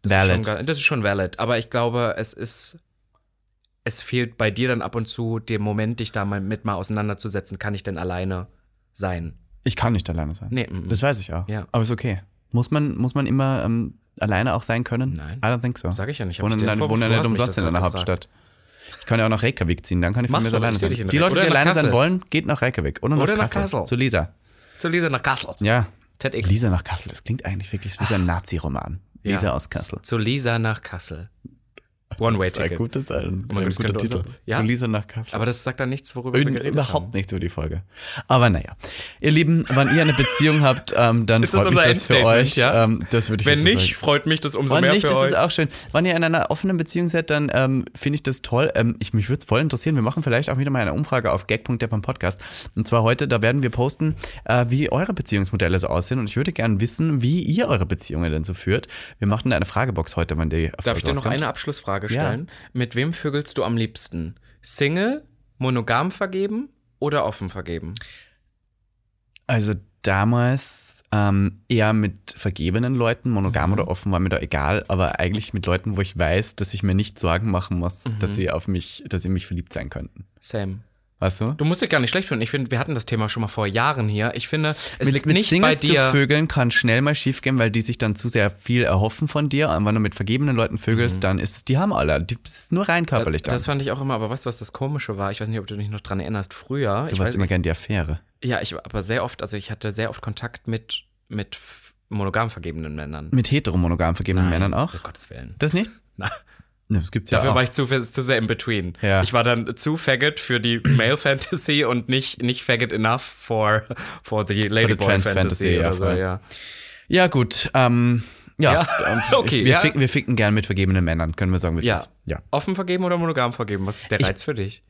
Das Valid. Ist schon, das ist schon valid. Aber ich glaube, es ist. Es fehlt bei dir dann ab und zu der Moment, dich da mal mit mal auseinanderzusetzen. Kann ich denn alleine sein? Ich kann nicht alleine sein. Nee, mm, mm. Das weiß ich auch. Ja. Aber ist okay. Muss man, muss man immer ähm, alleine auch sein können? Nein. I don't think so. Sag ich ja nicht. Wohnen du nicht umsonst in einer. Hauptstadt. Ich kann ja auch nach Reykjavik ziehen, dann kann ich von Mach mir so alleine sein. Die. Leute, die alleine sein wollen, geht nach Reykjavik. Oder nach, Oder nach Kassel. Kassel. Zu Lisa. Zu Lisa nach Kassel. Ja. TEDx. Lisa nach Kassel, das klingt eigentlich wirklich wie so ein Nazi-Roman. Lisa Ja. aus Kassel. Zu Lisa nach Kassel. One-Way-Ticket. gutes, ein, Oh mein Gott, das könnte unser- Ja. Zu Lisa nach Kassel. Aber das sagt dann nichts, worüber wir geredet Überhaupt haben. nicht über die Folge. Aber naja. Ihr Lieben, wenn ihr eine Beziehung habt, ähm, dann Ist das freut mich unser das für euch. ja? Ähm, das würde ich Wenn nicht, sagen. freut mich das umso Wenn mehr nicht, für das euch. ist auch schön. Wenn ihr in einer offenen Beziehung seid, dann ähm, finde ich das toll. Ähm, ich, mich würde es voll interessieren. Wir machen vielleicht auch wieder mal eine Umfrage auf gag.de beim Podcast. Und zwar heute, da werden wir posten, äh, wie eure Beziehungsmodelle so aussehen. Und ich würde gerne wissen, wie ihr eure Beziehungen denn so führt. Wir machen eine Fragebox heute, wenn die Darf ich dir noch eine Abschlussfrage stellen? Mit wem vögelst du am liebsten? Single, monogam vergeben oder offen vergeben? Also damals ähm, eher mit vergebenen Leuten, monogam oder offen, war mir da egal, aber eigentlich mit Leuten, wo ich weiß, dass ich mir nicht Sorgen machen muss, dass sie auf mich, dass sie mich verliebt sein könnten. Same. Weißt du? Du musst dich gar nicht schlecht finden. Ich finde, wir hatten das Thema schon mal vor Jahren hier. Ich finde, es mit, liegt mit nicht Singles bei dir. zu vögeln kann schnell mal schiefgehen, weil die sich dann zu sehr viel erhoffen von dir. Und wenn du mit vergebenen Leuten vögelst, dann ist es, die haben alle, die, das ist nur rein körperlich Mhm. das, das fand ich auch immer, aber weißt du, was das Komische war? Ich weiß nicht, ob du dich noch dran erinnerst. Früher, Du ich warst weiß, immer gern die Affäre. ja, ich aber sehr oft, also ich hatte sehr oft Kontakt mit, mit monogam vergebenen Männern. Mit heteromonogam vergebenen Männern auch? Um Gottes Willen. Das nicht? *laughs* Na, Ne, Das gibt's ja Dafür war ich zu, zu sehr in between. Ja. Ich war dann zu faggot für die Male Fantasy und nicht, nicht faggot enough for, for the Ladyboy Trans Fantasy, Fantasy, ja, so, ja. Ja, gut, ähm, ja, *laughs* okay, wir, ficken, wir ficken gern mit vergebenen Männern, können wir sagen, wie es Ja. ist. Ja. Offen vergeben oder monogam vergeben? Was ist der Reiz für dich?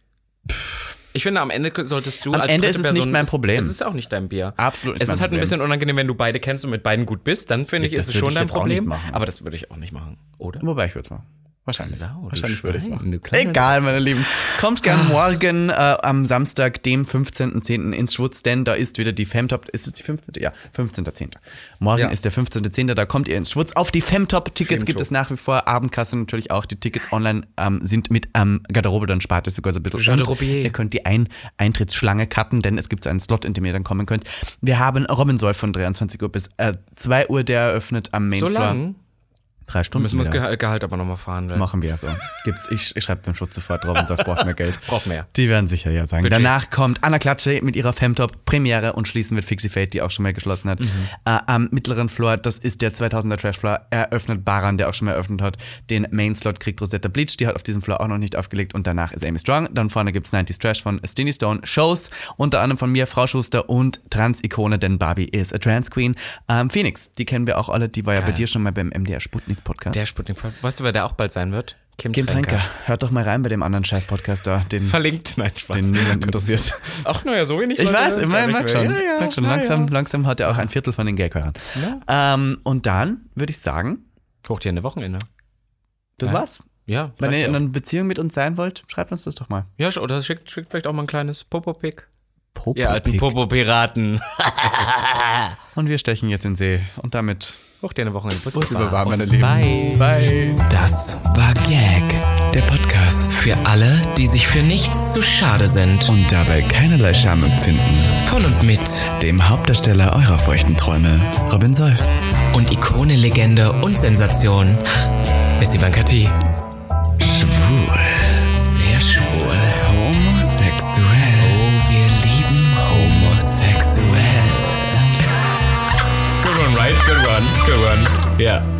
Ich finde, am Ende solltest du Am als Ende dritte ist es nicht Person, mein Problem. Es ist auch nicht dein Bier. Absolut nicht Es ist halt ein Problem. bisschen unangenehm, wenn du beide kennst und mit beiden gut bist. Dann finde ich, Das ist es schon ich dein nicht Problem. machen. Aber das würde ich auch nicht machen, oder? Wobei ich würde es machen. Wahrscheinlich. Sau, Wahrscheinlich würde ich es machen. Egal, meine Lieben. Kommt gern morgen äh, am Samstag, dem 15.10. ins Schwutz, denn da ist wieder die Femtop. Ist es die 15.? Ja, 15.10. Morgen Ja. ist der 15.10. Da kommt ihr ins Schwutz. Auf die Femtop-Tickets gibt es nach wie vor. Abendkasse natürlich auch. Die Tickets online ähm, sind mit am Garderobe, dann spart es sogar so ein bisschen. Garderobier. Und Ihr könnt die ein Eintrittsschlange cutten, denn es gibt so einen Slot, in dem ihr dann kommen könnt. Wir haben Robinsoll von 23 Uhr bis äh, 2 Uhr, der eröffnet am So Mainfloor. lang? Drei Stunden. Müssen wir das. Gehalt, aber nochmal verhandeln. Machen wir so. Gibt's, ich, ich schreibe beim Schutz sofort drauf und braucht mehr Geld. *laughs* Braucht mehr. Die werden sicher ja sagen. Budget. Danach kommt Anna Klatsche mit ihrer Femtop Premiere und schließen wird Fixie Fate, die auch schon mal geschlossen hat. Äh, am mittleren Floor, das ist der 2000er Trash Floor, eröffnet Baran, der auch schon mal eröffnet hat. Den Main Slot kriegt Rosetta Bleach, die hat auf diesem Floor auch noch nicht aufgelegt und danach ist Amy Strong. Dann vorne gibt's 90s Trash von Stinny Stone. Shows, unter anderem von mir, Frau Schuster und Trans-Ikone, denn Barbie ist a Trans Queen. Ähm, Phoenix, die kennen wir auch alle, die war ja bei Geil. dir schon mal beim MDR Sputnik Podcast. Der Sputnik. Weißt du, wer der auch bald sein wird? Kim, Kim Tränker. Tränker. Hört doch mal rein bei dem anderen Scheiß-Podcast da, den, Verlinkt. Nein, Spaß. den niemand interessiert. Ach, naja, so wenig. Ich weiß, hören merk nicht schon. Ja, ja, merk schon. Langsam, ja. langsam hat er auch ein Viertel von den Gag-Hörern. Ähm, und dann würde ich sagen, Hoch dir eine Wochenende. das Ja. war's. Ja, Wenn ihr in einer Beziehung mit uns sein wollt, schreibt uns das doch mal. Ja, oder schickt, schickt vielleicht auch mal ein kleines Popo-Pick. Popo Ihr alten Popo-Piraten. *laughs* Und wir stechen jetzt in den See. Und damit Hoch dir eine Wochenende. Bus über warm, meine Lieben. Bye. Bye. Das war Gag, der Podcast. Für alle, die sich für nichts zu schade sind. Und dabei keinerlei Scham empfinden. Von und mit Dem Hauptdarsteller eurer feuchten Träume, Robin Solf. und Ikone, Legende und Sensation ist Ivanka T. Schwul. Homosexuell. Good one, right?